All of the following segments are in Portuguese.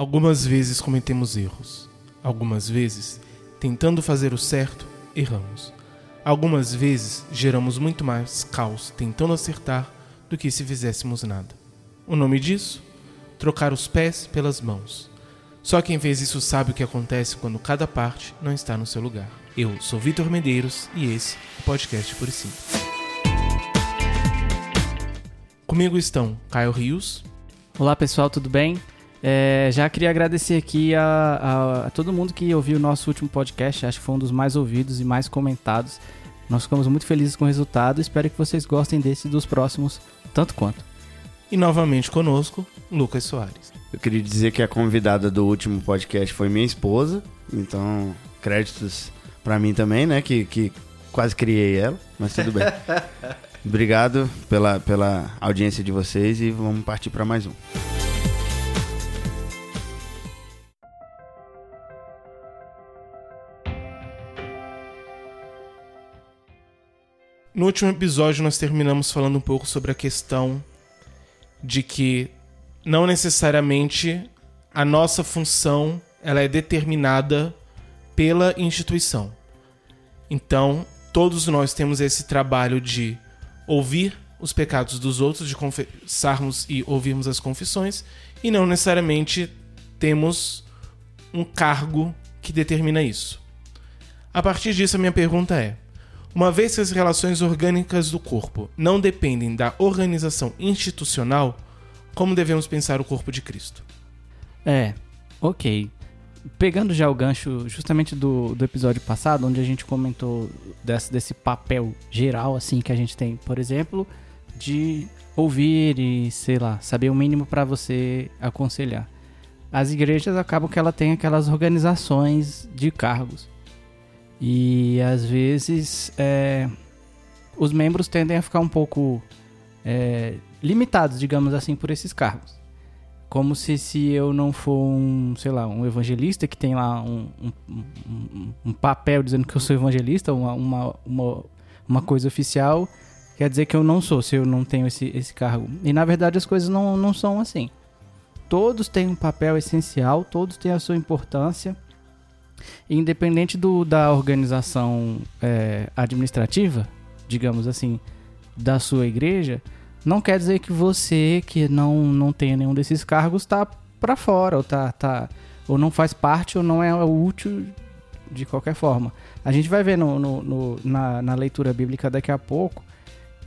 Algumas vezes cometemos erros. Algumas vezes, tentando fazer o certo, erramos. Algumas vezes geramos muito mais caos tentando acertar do que se fizéssemos nada. O nome disso? Trocar os pés pelas mãos. Só quem fez isso sabe o que acontece quando cada parte não está no seu lugar. Eu sou Vitor Medeiros e esse é o podcast Por Sim. Comigo estão Caio Rios. Olá pessoal, tudo bem? É, já queria agradecer aqui a, a, a, todo mundo que ouviu o nosso último podcast. Acho que foi um dos mais ouvidos e mais comentados. Nós ficamos muito felizes com o resultado. Espero que vocês gostem desse e dos próximos, tanto quanto. E novamente conosco, Lucas Soares. Eu queria dizer que a convidada do último podcast foi minha esposa. Então, créditos para mim também, né? Que, que quase criei ela, mas tudo bem. Obrigado pela, pela audiência de vocês e vamos partir para mais um. No último episódio, nós terminamos falando um pouco sobre a questão de que não necessariamente a nossa função ela é determinada pela instituição. Então, todos nós temos esse trabalho de ouvir os pecados dos outros, de confessarmos e ouvirmos as confissões, e não necessariamente temos um cargo que determina isso. A partir disso, a minha pergunta é: uma vez que as relações orgânicas do corpo não dependem da organização institucional, como devemos pensar o corpo de Cristo? É, ok. Pegando já o gancho justamente do, do episódio passado, onde a gente comentou desse, desse papel geral, assim, que a gente tem, por exemplo, de ouvir e, sei lá, saber o mínimo para você aconselhar. As igrejas acabam que ela tem aquelas organizações de cargos. E às vezes é, os membros tendem a ficar um pouco é, limitados, digamos assim, por esses cargos. Como se, se eu não for um, sei lá, um evangelista que tem lá um, um, um, um papel dizendo que eu sou evangelista, uma, uma, uma, uma, coisa oficial, quer dizer que eu não sou, se eu não tenho esse, esse cargo. E na verdade as coisas não, não são assim. Todos têm um papel essencial, todos têm a sua importância Independente do, da organização é, administrativa, digamos assim, da sua igreja, não quer dizer que você que não, não tenha nenhum desses cargos está para fora ou tá, tá ou não faz parte ou não é útil de qualquer forma. A gente vai ver no, no, no na, na leitura bíblica daqui a pouco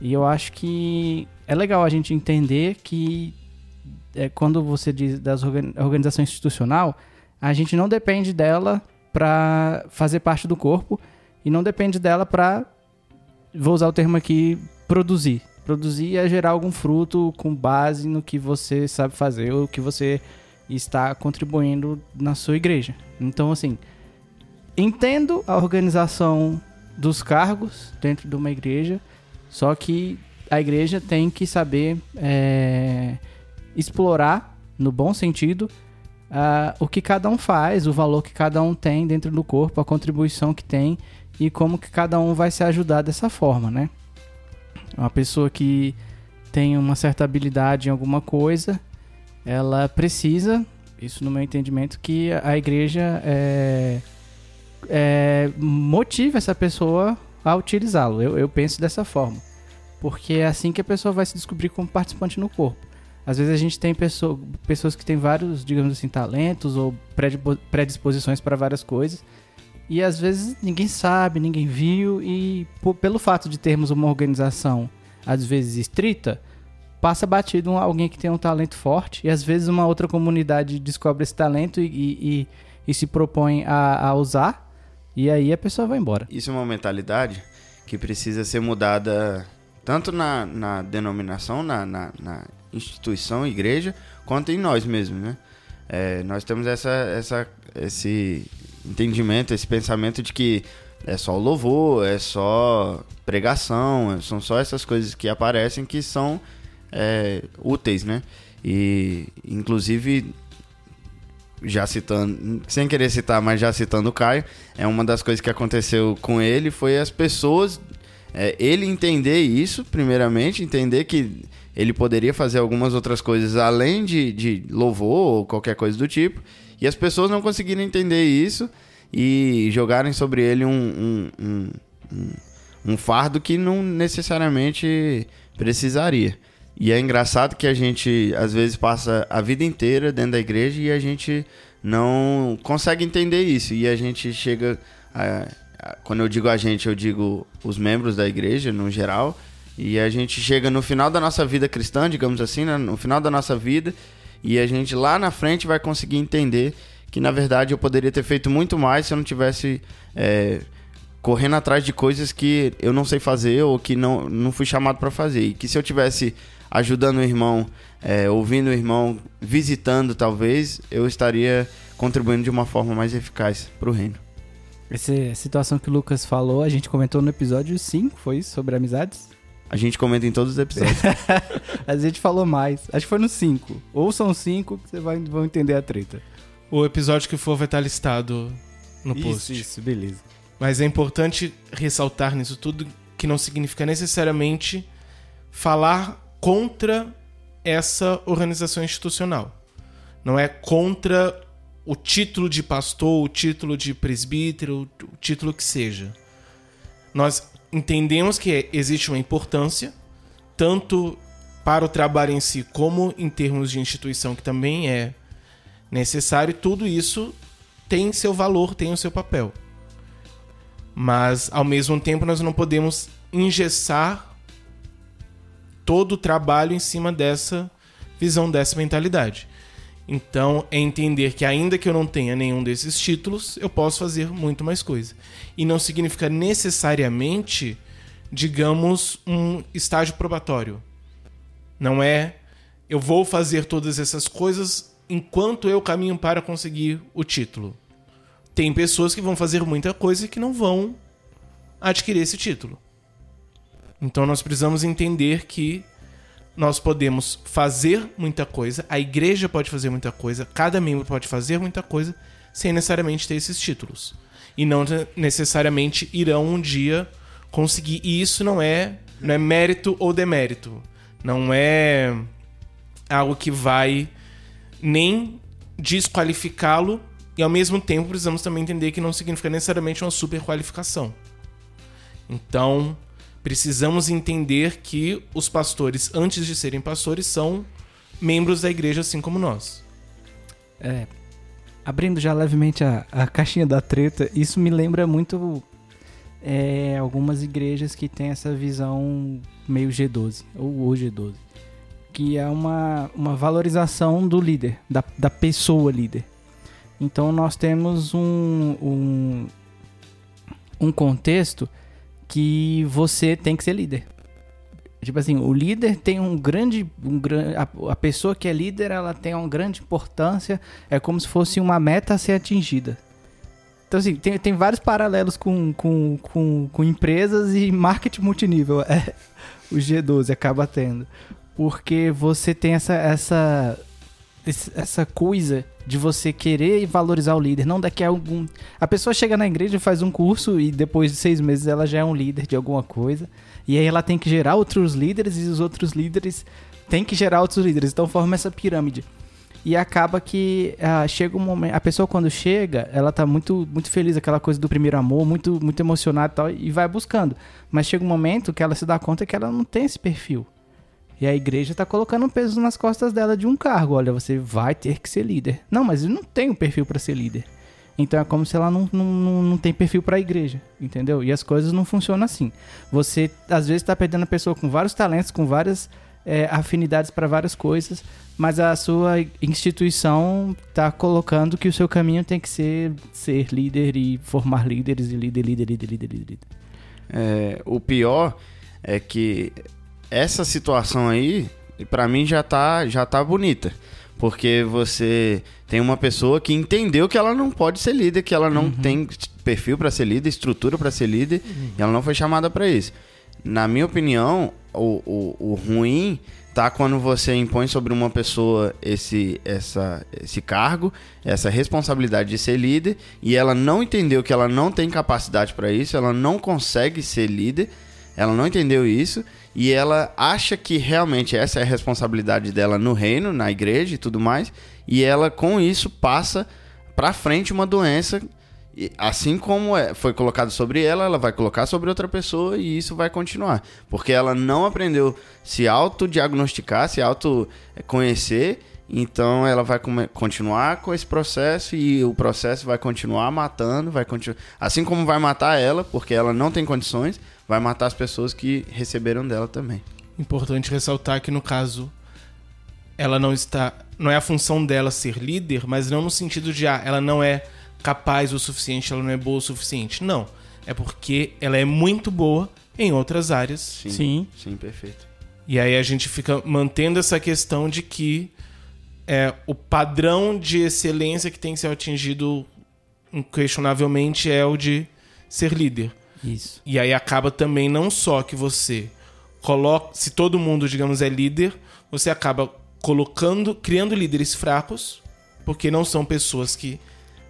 e eu acho que é legal a gente entender que é, quando você diz das organização institucional, a gente não depende dela para fazer parte do corpo e não depende dela para vou usar o termo aqui produzir. Produzir é gerar algum fruto com base no que você sabe fazer ou que você está contribuindo na sua igreja. Então, assim, entendo a organização dos cargos dentro de uma igreja, só que a igreja tem que saber é, explorar, no bom sentido, uh, o que cada um faz, o valor que cada um tem dentro do corpo, a contribuição que tem e como que cada um vai se ajudar dessa forma, né? Uma pessoa que tem uma certa habilidade em alguma coisa, ela precisa, isso no meu entendimento, que a igreja é, é, motive essa pessoa a utilizá-lo. Eu, eu penso dessa forma. Porque é assim que a pessoa vai se descobrir como participante no corpo. Às vezes a gente tem pessoa, pessoas que têm vários, digamos assim, talentos ou predisposições para várias coisas. E às vezes ninguém sabe, ninguém viu, e por, pelo fato de termos uma organização às vezes estrita, passa batido alguém que tem um talento forte, e às vezes uma outra comunidade descobre esse talento e, e, e se propõe a, a, usar, e aí a pessoa vai embora. Isso é uma mentalidade que precisa ser mudada tanto na, na denominação, na, na, na instituição, igreja, quanto em nós mesmos, né? É, nós temos essa, essa, esse entendimento, esse pensamento de que é só louvor, é só pregação, são só essas coisas que aparecem que são é, úteis, né? E, inclusive, já citando, sem querer citar, mas já citando o Caio, é uma das coisas que aconteceu com ele foi as pessoas, é, ele entender isso, primeiramente, entender que ele poderia fazer algumas outras coisas além de, de louvor ou qualquer coisa do tipo, e as pessoas não conseguiram entender isso e jogarem sobre ele um, um, um, um, fardo que não necessariamente precisaria. E é engraçado que a gente, às vezes, passa a vida inteira dentro da igreja e a gente não consegue entender isso. E a gente chega. A, a, quando eu digo a gente, eu digo os membros da igreja no geral. E a gente chega no final da nossa vida cristã, digamos assim, né? no final da nossa vida, e a gente lá na frente vai conseguir entender que na verdade eu poderia ter feito muito mais se eu não tivesse é, correndo atrás de coisas que eu não sei fazer ou que não, não fui chamado para fazer. E que se eu tivesse ajudando o irmão, é, ouvindo o irmão, visitando talvez, eu estaria contribuindo de uma forma mais eficaz para o reino. Essa situação que o Lucas falou, a gente comentou no episódio 5, foi? Sobre amizades? A gente comenta em todos os episódios. a gente falou mais. Acho que foi no 5. Ou são 5 que vocês vão entender a treta. O episódio que for vai estar listado no post. Isso, isso, beleza. Mas é importante ressaltar nisso tudo que não significa necessariamente falar contra essa organização institucional. Não é contra o título de pastor, o título de presbítero, o título que seja. Nós entendemos que existe uma importância, tanto para o trabalho em si, como em termos de instituição, que também é necessário, tudo isso tem seu valor, tem o seu papel. Mas, ao mesmo tempo, nós não podemos engessar todo o trabalho em cima dessa visão, dessa mentalidade. Então, é entender que, ainda que eu não tenha nenhum desses títulos, eu posso fazer muito mais coisa. E não significa necessariamente, digamos, um estágio probatório. Não é eu vou fazer todas essas coisas enquanto eu caminho para conseguir o título. Tem pessoas que vão fazer muita coisa e que não vão adquirir esse título. Então nós precisamos entender que nós podemos fazer muita coisa, a igreja pode fazer muita coisa, cada membro pode fazer muita coisa sem necessariamente ter esses títulos. E não necessariamente irão um dia conseguir. E isso não é, não é mérito ou demérito. Não é algo que vai nem desqualificá-lo e ao mesmo tempo precisamos também entender que não significa necessariamente uma superqualificação. Então, precisamos entender que os pastores, antes de serem pastores, são membros da igreja assim como nós. É, abrindo já levemente a, a caixinha da treta, isso me lembra muito é, algumas igrejas que têm essa visão meio G12, ou o G12 que é uma, uma valorização do líder, da, da pessoa líder. Então nós temos um, um, um contexto que você tem que ser líder. Tipo assim, o líder tem um grande. Um, a, a pessoa que é líder ela tem uma grande importância. É como se fosse uma meta a ser atingida. Então, assim, tem, tem vários paralelos com, com, com, com empresas e marketing multinível. É, o G12 acaba tendo porque você tem essa, essa, essa coisa de você querer valorizar o líder. Não daqui a algum. A pessoa chega na igreja, faz um curso e depois de seis meses ela já é um líder de alguma coisa. E aí ela tem que gerar outros líderes e os outros líderes têm que gerar outros líderes. Então forma essa pirâmide. E acaba que uh, chega um momento. A pessoa quando chega, ela tá muito, muito feliz, aquela coisa do primeiro amor, muito, muito emocionada e tal, e vai buscando. Mas chega um momento que ela se dá conta que ela não tem esse perfil. E a igreja está colocando um peso nas costas dela de um cargo. Olha, você vai ter que ser líder. Não, mas eu não tenho perfil para ser líder. Então é como se ela não, não, não tem perfil para a igreja, entendeu? E as coisas não funcionam assim. Você às vezes está perdendo a pessoa com vários talentos, com várias é, afinidades para várias coisas, mas a sua instituição está colocando que o seu caminho tem que ser ser líder e formar líderes e líder, líder, líder, líder, líder. É, o pior é que essa situação aí, para mim já tá, já tá bonita. Porque você tem uma pessoa que entendeu que ela não pode ser líder, que ela não uhum. tem perfil para ser líder, estrutura para ser líder, uhum. e ela não foi chamada para isso. Na minha opinião, o, o, o, ruim tá quando você impõe sobre uma pessoa esse, essa, esse cargo, essa responsabilidade de ser líder, e ela não entendeu que ela não tem capacidade para isso, ela não consegue ser líder, ela não entendeu isso, e ela acha que realmente essa é a responsabilidade dela no reino, na igreja e tudo mais, e ela com isso passa para frente uma doença assim como é, foi colocado sobre ela, ela vai colocar sobre outra pessoa e isso vai continuar. Porque ela não aprendeu se autodiagnosticar, se autoconhecer, então ela vai continuar com esse processo e o processo vai continuar matando, vai continuar. Assim como vai matar ela, porque ela não tem condições, vai matar as pessoas que receberam dela também. Importante ressaltar que no caso ela não está, não é a função dela ser líder, mas não no sentido de ah, ela não é capaz o suficiente, ela não é boa o suficiente. Não. É porque ela é muito boa em outras áreas. Sim. Sim, sim perfeito. E aí a gente fica mantendo essa questão de que é, o padrão de excelência que tem que ser atingido inquestionavelmente é o de ser líder. Isso. E aí acaba também não só que você coloca, se todo mundo, digamos, é líder, você acaba colocando, criando líderes fracos, porque não são pessoas que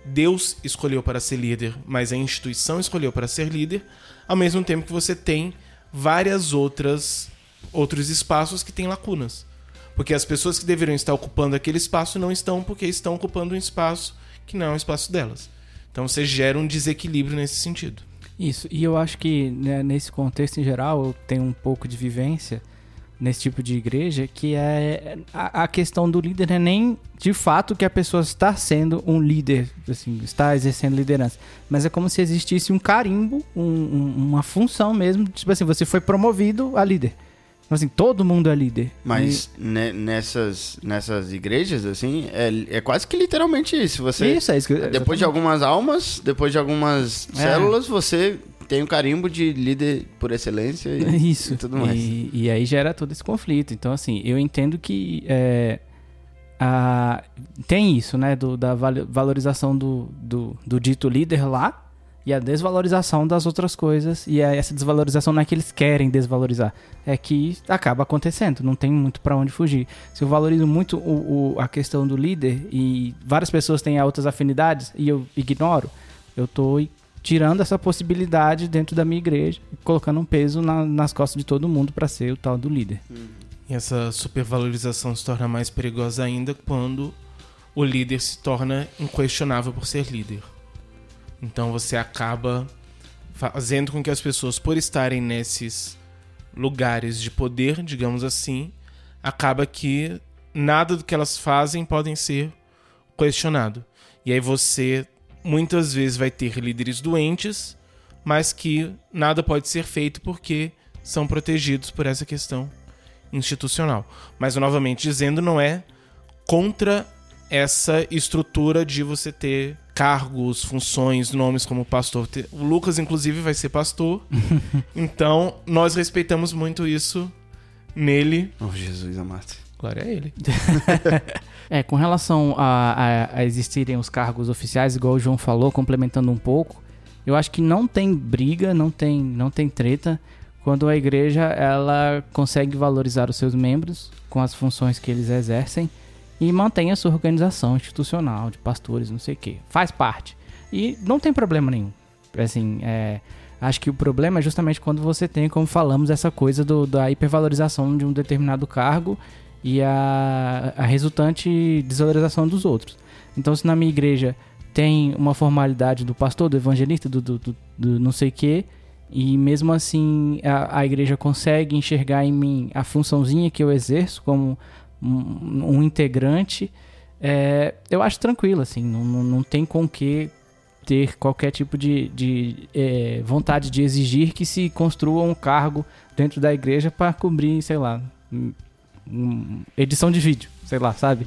Deus escolheu para ser líder, mas a instituição escolheu para ser líder, ao mesmo tempo que você tem várias outras outros espaços que têm lacunas. Porque as pessoas que deveriam estar ocupando aquele espaço não estão porque estão ocupando um espaço que não é o espaço delas. Então você gera um desequilíbrio nesse sentido. Isso, e eu acho que né, nesse contexto em geral eu tenho um pouco de vivência nesse tipo de igreja, que é a, a, questão do líder é nem de fato que a pessoa está sendo um líder, assim, está exercendo liderança, mas é como se existisse um carimbo, um, um, uma função mesmo, tipo assim, você foi promovido a líder. Então, assim, todo mundo é líder. Mas e... nessas, nessas igrejas, assim, é, é quase que literalmente isso. Você, isso, é isso que, depois de algumas almas, depois de algumas é. células, você tem o carimbo de líder por excelência e, Isso. e tudo mais. E, e, aí gera todo esse conflito. Então, assim, eu entendo que é, a, tem isso, né? Do, da valorização do, do, do, dito líder lá e a desvalorização das outras coisas. E essa desvalorização não é que eles querem desvalorizar, é que acaba acontecendo, não tem muito para onde fugir. Se eu valorizo muito o, o, a questão do líder e várias pessoas têm outras afinidades e eu ignoro, eu tô tirando essa possibilidade dentro da minha igreja, colocando um peso na, nas costas de todo mundo para ser o tal do líder. E essa supervalorização se torna mais perigosa ainda quando o líder se torna inquestionável por ser líder. Então você acaba fazendo com que as pessoas, por estarem nesses lugares de poder, digamos assim, acaba que nada do que elas fazem podem ser questionado. E aí você muitas vezes vai ter líderes doentes, mas que nada pode ser feito porque são protegidos por essa questão institucional. Mas novamente dizendo, não é contra essa estrutura de você ter cargos, funções, nomes como pastor. O Lucas, inclusive, vai ser pastor. então, nós respeitamos muito isso nele. Oh, Jesus amado. Glória a ele. é, com relação a, a, a, existirem os cargos oficiais, igual o João falou, complementando um pouco, eu acho que não tem briga, não tem, não tem treta quando a igreja ela consegue valorizar os seus membros com as funções que eles exercem e mantém a sua organização institucional de pastores, não sei o que. Faz parte. E não tem problema nenhum. Assim, é, acho que o problema é justamente quando você tem, como falamos, essa coisa do, da hipervalorização de um determinado cargo e a, a resultante desvalorização dos outros. Então, se na minha igreja tem uma formalidade do pastor, do evangelista, do, do, do, do não sei o quê, e mesmo assim a, a, igreja consegue enxergar em mim a funçãozinha que eu exerço como um, um integrante, é, eu acho tranquilo, assim, não, não, tem com que ter qualquer tipo de, de é, vontade de exigir que se construa um cargo dentro da igreja para cobrir, sei lá, edição de vídeo, sei lá, sabe?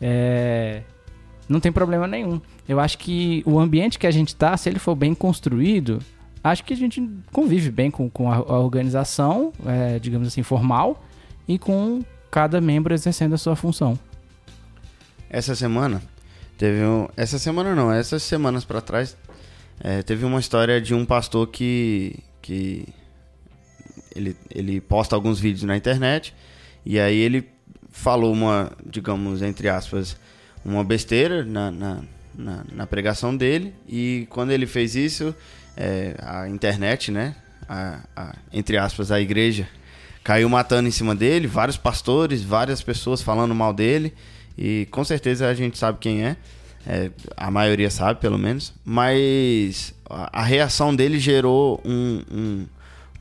É, não tem problema nenhum. Eu acho que o ambiente que a gente tá, se ele for bem construído, acho que a gente convive bem com, com a, a organização, é, digamos assim, formal, e com cada membro exercendo a sua função. Essa semana teve um, essa semana não, essas semanas para trás é, teve uma história de um pastor que que ele, ele posta alguns vídeos na internet e aí ele falou uma, digamos, entre aspas, uma besteira na, na, na, na pregação dele. E quando ele fez isso, é, a internet, né? A, a, entre aspas, a igreja caiu matando em cima dele, vários pastores, várias pessoas falando mal dele. E com certeza a gente sabe quem é. é a maioria sabe, pelo menos. Mas a, a reação dele gerou um, um,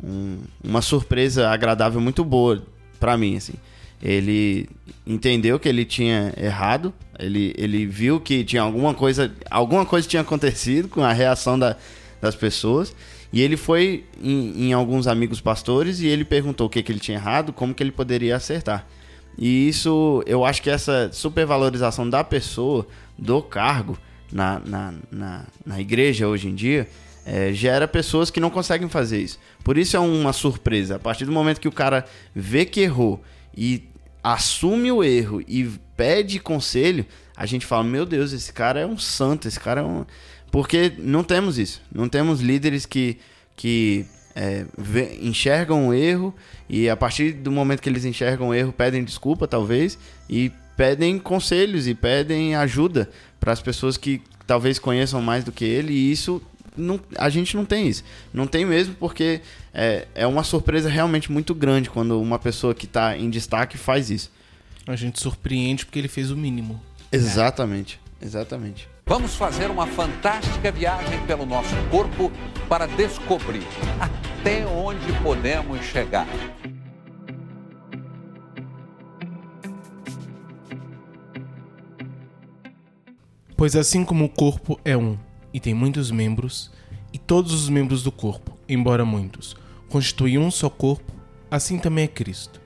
um, uma surpresa agradável muito boa para mim, assim. Ele entendeu que ele tinha errado, ele, ele viu que tinha alguma coisa, alguma coisa tinha acontecido com a reação da, das pessoas. E ele foi em, em, alguns amigos pastores e ele perguntou o que, que ele tinha errado, como que ele poderia acertar. E isso, eu acho que essa supervalorização da pessoa, do cargo na, na, na, na igreja hoje em dia, é, gera pessoas que não conseguem fazer isso. Por isso é uma surpresa. A partir do momento que o cara vê que errou e assume o erro e pede conselho, a gente fala: Meu Deus, esse cara é um santo, esse cara é um. Porque não temos isso. Não temos líderes que, que é, vê, enxergam o erro e a partir do momento que eles enxergam o erro, pedem desculpa, talvez, e pedem conselhos e pedem ajuda para as pessoas que talvez conheçam mais do que ele, e isso não, a gente não tem isso. Não tem mesmo porque é, é uma surpresa realmente muito grande quando uma pessoa que está em destaque faz isso. A gente surpreende porque ele fez o mínimo. Exatamente, exatamente. Vamos fazer uma fantástica viagem pelo nosso corpo para descobrir até onde podemos chegar. Pois assim como o corpo é um e tem muitos membros, e todos os membros do corpo, embora muitos, constituem um só corpo, assim também é Cristo.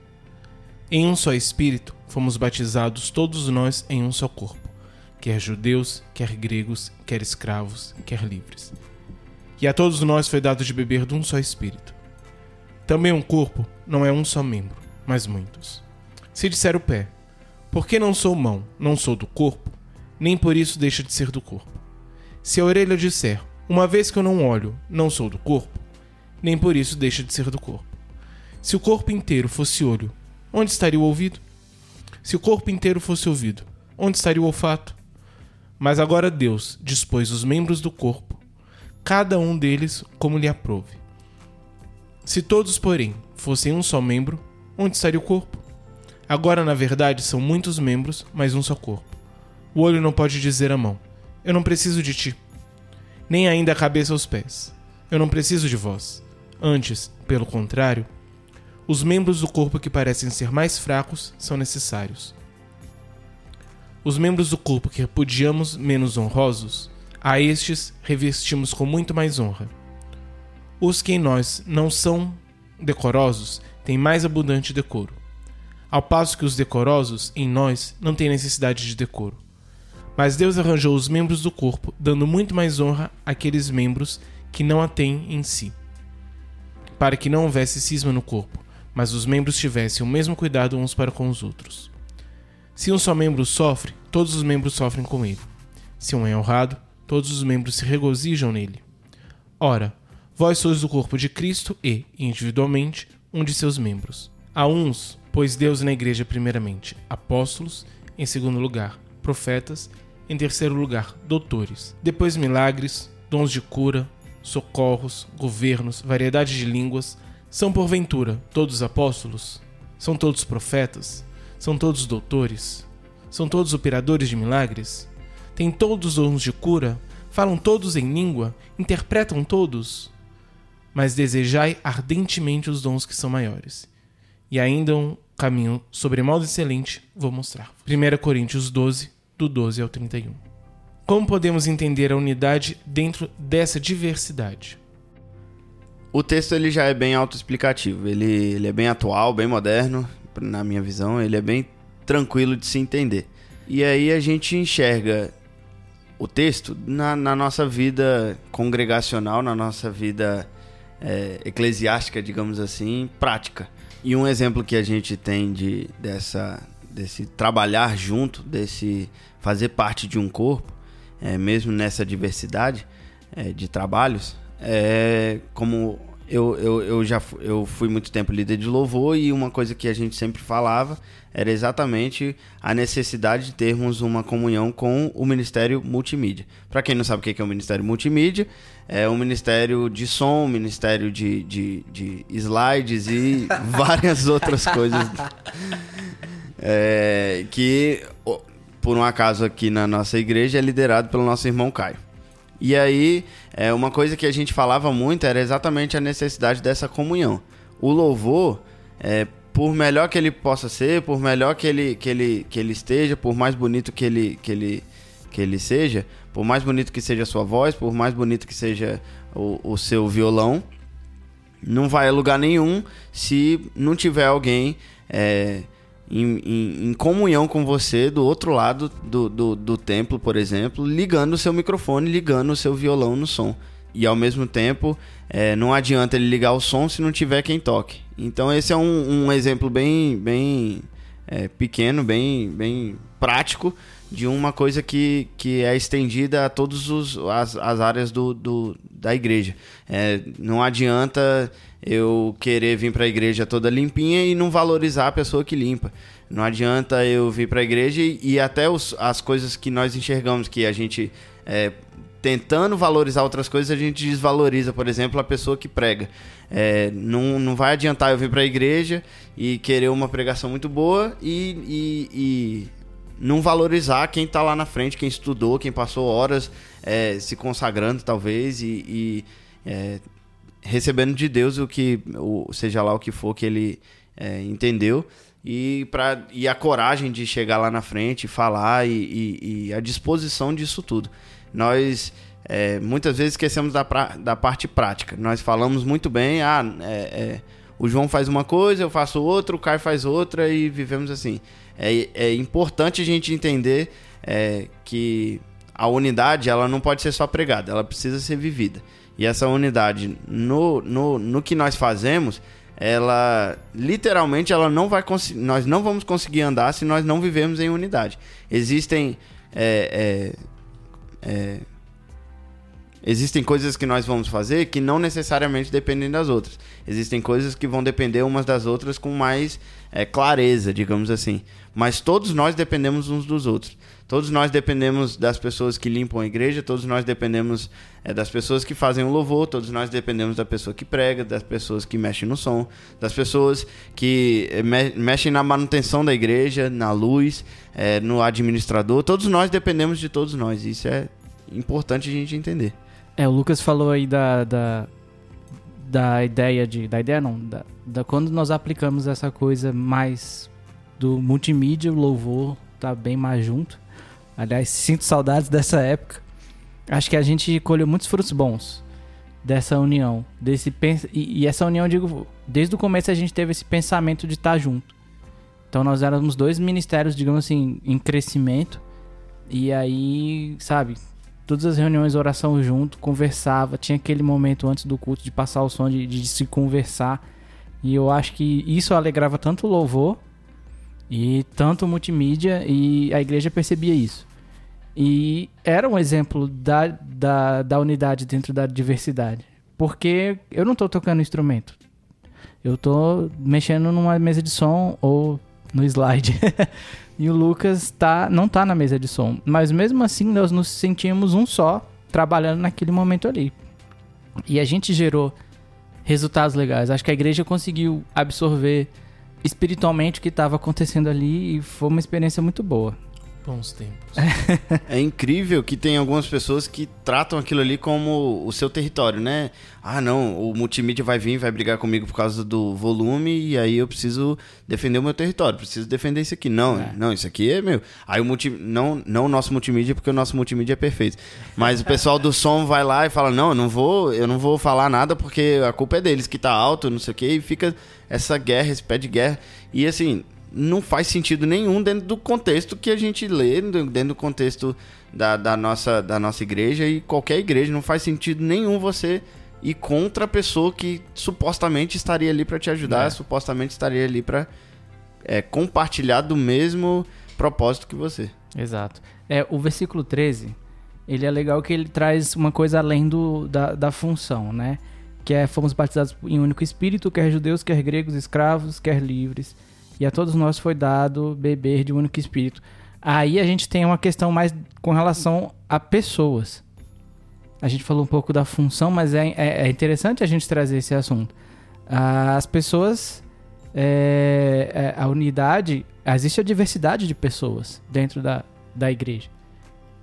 Em um só Espírito fomos batizados todos nós em um só corpo quer judeus, quer gregos, quer escravos, quer livres. E a todos nós foi dado de beber de um só espírito. Também um corpo não é um só membro, mas muitos. Se disser o pé, por que não sou mão, não sou do corpo, nem por isso deixa de ser do corpo. Se a orelha disser, uma vez que eu não olho, não sou do corpo, nem por isso deixa de ser do corpo. Se o corpo inteiro fosse olho, onde estaria o ouvido? Se o corpo inteiro fosse ouvido, onde estaria o olfato? Mas agora Deus dispôs os membros do corpo, cada um deles como lhe aprove. Se todos, porém, fossem um só membro, onde estaria o corpo? Agora, na verdade, são muitos membros, mas um só corpo. O olho não pode dizer à mão: Eu não preciso de ti. Nem ainda a cabeça aos pés: Eu não preciso de vós. Antes, pelo contrário, os membros do corpo que parecem ser mais fracos são necessários. Os membros do corpo que repudiamos menos honrosos, a estes revestimos com muito mais honra. Os que em nós não são decorosos têm mais abundante decoro, ao passo que os decorosos em nós não têm necessidade de decoro. Mas Deus arranjou os membros do corpo, dando muito mais honra àqueles membros que não a têm em si, para que não houvesse cisma no corpo, mas os membros tivessem o mesmo cuidado uns para com os outros. Se um só membro sofre, todos os membros sofrem com ele. Se um é honrado, todos os membros se regozijam nele. Ora, vós sois o corpo de Cristo e, individualmente, um de seus membros. A uns, pois Deus na igreja primeiramente, apóstolos, em segundo lugar, profetas, em terceiro lugar, doutores, depois milagres, dons de cura, socorros, governos, variedade de línguas, são porventura todos apóstolos? São todos profetas? São todos doutores? São todos operadores de milagres? Têm todos dons de cura? Falam todos em língua? Interpretam todos? Mas desejai ardentemente os dons que são maiores. E ainda um caminho sobremodo excelente vou mostrar. 1 Coríntios 12, do 12 ao 31. Como podemos entender a unidade dentro dessa diversidade? O texto ele já é bem autoexplicativo, ele, ele é bem atual, bem moderno, na minha visão, ele é bem tranquilo de se entender. E aí a gente enxerga o texto na, na nossa vida congregacional, na nossa vida é, eclesiástica, digamos assim, prática. E um exemplo que a gente tem de, dessa, desse trabalhar junto, desse fazer parte de um corpo, é, mesmo nessa diversidade é, de trabalhos, é como eu, eu, eu já eu fui muito tempo líder de louvor e uma coisa que a gente sempre falava era exatamente a necessidade de termos uma comunhão com o Ministério Multimídia. Para quem não sabe o que é o Ministério Multimídia, é um ministério de som, um ministério de, de, de slides e várias outras coisas é, que, por um acaso aqui na nossa igreja, é liderado pelo nosso irmão Caio. E aí, é, uma coisa que a gente falava muito era exatamente a necessidade dessa comunhão. O louvor, é, por melhor que ele possa ser, por melhor que ele, que ele, que ele esteja, por mais bonito que ele, que, ele, que ele seja, por mais bonito que seja a sua voz, por mais bonito que seja o, o seu violão, não vai a lugar nenhum se não tiver alguém é, em, em- em comunhão com você do outro lado do, do, do templo, por exemplo, ligando o seu microfone, ligando o seu violão no som. E ao mesmo tempo, é, não adianta ele ligar o som se não tiver quem toque. Então esse é um, um exemplo bem, bem é, pequeno, bem, bem prático de uma coisa que, que é estendida a todas as, as áreas do, do- da igreja. É, não adianta eu querer vir para a igreja toda limpinha e não valorizar a pessoa que limpa. Não adianta eu vir para a igreja e, e até os- as coisas que nós enxergamos que a gente é, tentando valorizar outras coisas, a gente desvaloriza, por exemplo, a pessoa que prega. É, não, não vai adiantar eu vir para a igreja e querer uma pregação muito boa e, e- e não valorizar quem está lá na frente, quem estudou, quem passou horas é, se consagrando, talvez, e, e, é, recebendo de Deus o que, o, seja lá o que for que ele é, entendeu. E, pra, e a coragem de chegar lá na frente, falar e, e- e a disposição disso tudo. Nós é, muitas vezes esquecemos da, pra- da parte prática. Nós falamos muito bem, ah, é, é, o João faz uma coisa, eu faço outra, o Caio faz outra e vivemos assim. É, é importante a gente entender é, que a unidade ela não pode ser só pregada, ela precisa ser vivida. E essa unidade no, no, no que nós fazemos, ela literalmente ela não vai nós não vamos conseguir andar se nós não vivemos em unidade. Existem é, é, é, existem coisas que nós vamos fazer que não necessariamente dependem das outras. Existem coisas que vão depender umas das outras com mais é, clareza, digamos assim. Mas todos nós dependemos uns dos outros. Todos nós dependemos das pessoas que limpam a igreja, todos nós dependemos é, das pessoas que fazem o louvor, todos nós dependemos da pessoa que prega, das pessoas que mexem no som, das pessoas que é, me- mexem na manutenção da igreja, na luz, é, no administrador. Todos nós dependemos de todos nós. Isso é importante a gente entender. É, o Lucas falou aí da, da, da ideia de. Da ideia não, da, da quando nós aplicamos essa coisa mais do multimídia, o louvor tá bem mais junto. Aliás, sinto saudades dessa época. Acho que a gente colheu muitos frutos bons dessa união. Desse e, e essa união, digo, desde o começo a gente teve esse pensamento de estar junto. Então nós éramos dois ministérios, digamos assim, em crescimento. E aí, sabe, todas as reuniões, oração junto, conversava, tinha aquele momento antes do culto de passar o som, de, de se conversar. E eu acho que isso alegrava tanto o louvor e tanto multimídia, e a igreja percebia isso. E era um exemplo da, da, da unidade dentro da diversidade. Porque eu não tô tocando instrumento. Eu tô mexendo numa mesa de som ou no slide. e o Lucas tá, não tá na mesa de som. Mas mesmo assim, nós nos sentíamos um só, trabalhando naquele momento ali. E a gente gerou resultados legais. Acho que a igreja conseguiu absorver espiritualmente o que estava acontecendo ali e foi uma experiência muito boa. Bons tempos. É incrível que tem algumas pessoas que tratam aquilo ali como o seu território, né? Ah, não, o multimídia vai vir, vai brigar comigo por causa do volume e aí eu preciso defender o meu território, preciso defender isso aqui. Não, É. não, isso aqui é meu. Aí o multi... não, não o nosso multimídia, porque o nosso multimídia é perfeito. Mas o pessoal do som vai lá e fala: "Não, eu não vou, eu não vou falar nada porque a culpa é deles que tá alto, não sei o quê", e fica essa guerra, esse pé de guerra. E assim, não faz sentido nenhum dentro do contexto que a gente lê, dentro do contexto da, da nossa, da nossa igreja e qualquer igreja. Não faz sentido nenhum você ir contra a pessoa que supostamente estaria ali para te ajudar, É. supostamente estaria ali para compartilhar do mesmo propósito que você. Exato. É, o versículo 13, ele é legal que ele traz uma coisa além do, da, da função, né? que é fomos batizados em um único espírito, quer judeus, quer gregos, escravos, quer livres, e a todos nós foi dado beber de um único espírito. Aí a gente tem uma questão mais com relação a pessoas. A gente falou um pouco da função, mas é, é, é interessante a gente trazer esse assunto. As pessoas, é, é, a unidade, existe a diversidade de pessoas dentro da, da igreja.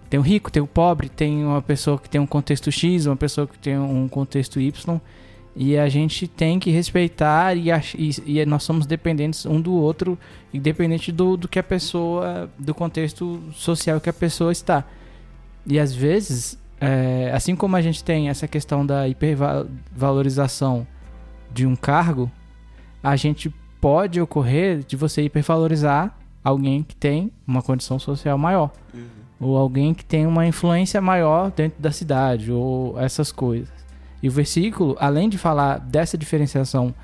Tem o rico, tem o pobre, tem uma pessoa que tem um contexto X, uma pessoa que tem um contexto Y. E a gente tem que respeitar e, e, e, nós somos dependentes um do outro, independente do, do que a pessoa, do contexto social que a pessoa está. E às vezes, é, assim como a gente tem essa questão da hipervalorização de um cargo, a gente pode ocorrer de você hipervalorizar alguém que tem uma condição social maior. Uhum. Ou alguém que tem uma influência maior dentro da cidade, ou essas coisas. E o versículo, além de falar dessa diferenciação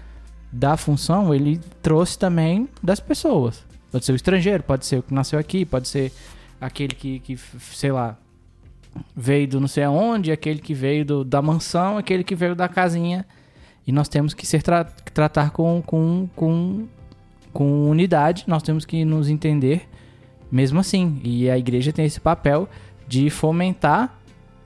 da função, ele trouxe também das pessoas. Pode ser o estrangeiro, pode ser o que nasceu aqui, pode ser aquele que, que sei lá, veio do não sei aonde, aquele que veio do, da mansão, aquele que veio da casinha. E nós temos que ser tra tratar com, com, com, com unidade, nós temos que nos entender mesmo assim. E a igreja tem esse papel de fomentar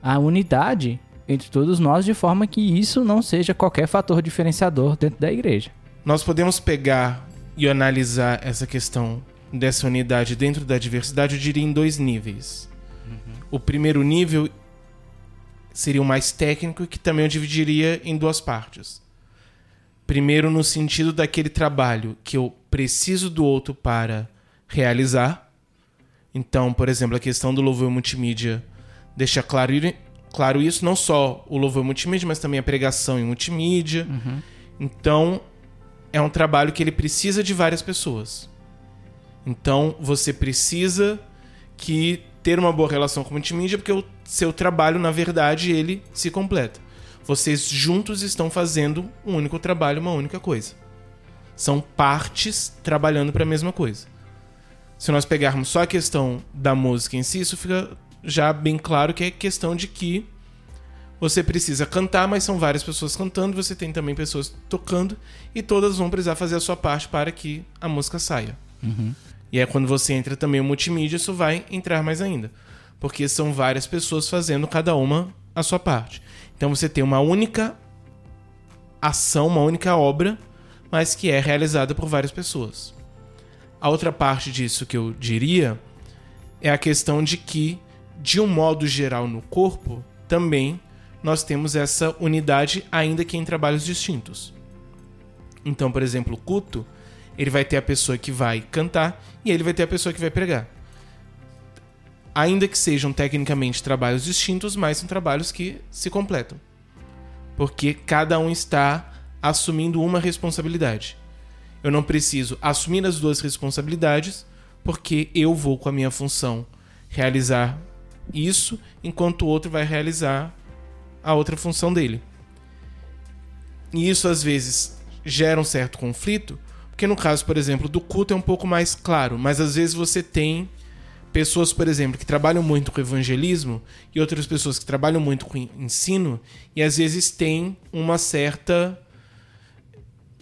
a unidade entre todos nós, de forma que isso não seja qualquer fator diferenciador dentro da igreja. Nós podemos pegar e analisar essa questão dessa unidade dentro da diversidade, eu diria em dois níveis. Uhum. O primeiro nível seria o mais técnico, que também eu dividiria em duas partes. Primeiro, no sentido daquele trabalho que eu preciso do outro para realizar. Então, por exemplo, a questão do louvor multimídia deixa claro claro isso, não só o louvor multimídia, mas também a pregação em multimídia. Uhum. Então, é um trabalho que ele precisa de várias pessoas. Então, você precisa que ter uma boa relação com multimídia, porque o seu trabalho, na verdade, ele se completa. Vocês juntos estão fazendo um único trabalho, uma única coisa. São partes trabalhando para a mesma coisa. Se nós pegarmos só a questão da música em si, isso fica já bem claro que é questão de que você precisa cantar, mas são várias pessoas cantando, você tem também pessoas tocando, e todas vão precisar fazer a sua parte para que a música saia. Uhum. E é quando você entra também o multimídia, isso vai entrar mais ainda. Porque são várias pessoas fazendo cada uma a sua parte. Então você tem uma única ação, uma única obra, mas que é realizada por várias pessoas. A outra parte disso que eu diria é a questão de que de um modo geral no corpo, também nós temos essa unidade, ainda que em trabalhos distintos. Então, por exemplo, o culto, ele vai ter a pessoa que vai cantar e ele vai ter a pessoa que vai pregar. Ainda que sejam tecnicamente trabalhos distintos, mas são trabalhos que se completam. Porque cada um está assumindo uma responsabilidade. Eu não preciso assumir as duas responsabilidades, porque eu vou com a minha função realizar isso, enquanto o outro vai realizar a outra função dele. E isso às vezes gera um certo conflito, porque no caso, por exemplo, do culto é um pouco mais claro, mas às vezes você tem pessoas, por exemplo, que trabalham muito com evangelismo e outras pessoas que trabalham muito com ensino e às vezes tem uma certa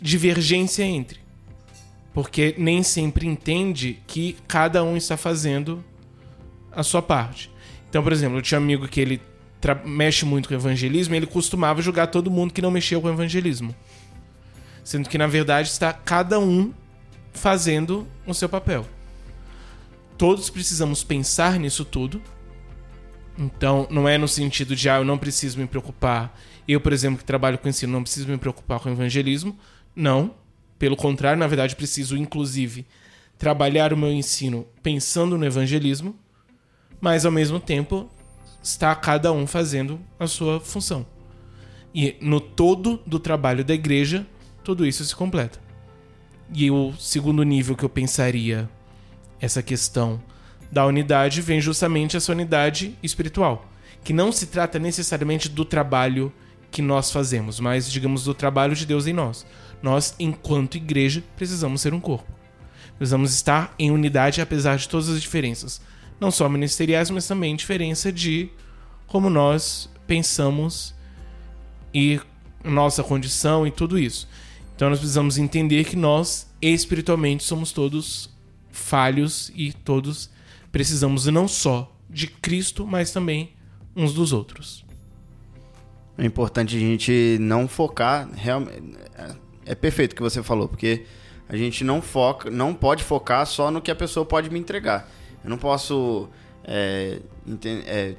divergência entre. Porque nem sempre entende que cada um está fazendo a sua parte. Então, por exemplo, eu tinha um amigo que ele mexe muito com evangelismo e ele costumava julgar todo mundo que não mexeu com evangelismo. Sendo que, na verdade, está cada um fazendo o seu papel. Todos precisamos pensar nisso tudo. Então, não é no sentido de, ah, eu não preciso me preocupar. Eu, por exemplo, que trabalho com ensino, não preciso me preocupar com evangelismo. Não. Pelo contrário, na verdade, preciso, inclusive, trabalhar o meu ensino pensando no evangelismo mas ao mesmo tempo está cada um fazendo a sua função. E no todo do trabalho da igreja, tudo isso se completa. E o segundo nível que eu pensaria essa questão da unidade vem justamente essa unidade espiritual, que não se trata necessariamente do trabalho que nós fazemos, mas digamos do trabalho de Deus em nós. Nós, enquanto igreja, precisamos ser um corpo. Precisamos estar em unidade apesar de todas as diferenças não só ministeriais, mas também diferença de como nós pensamos e nossa condição e tudo isso. Então nós precisamos entender que nós, espiritualmente, somos todos falhos e todos precisamos não só de Cristo, mas também uns dos outros. É importante a gente não focar realmente. É perfeito o que você falou, porque a gente não foca, não pode focar só no que a pessoa pode me entregar. Eu não posso é, é,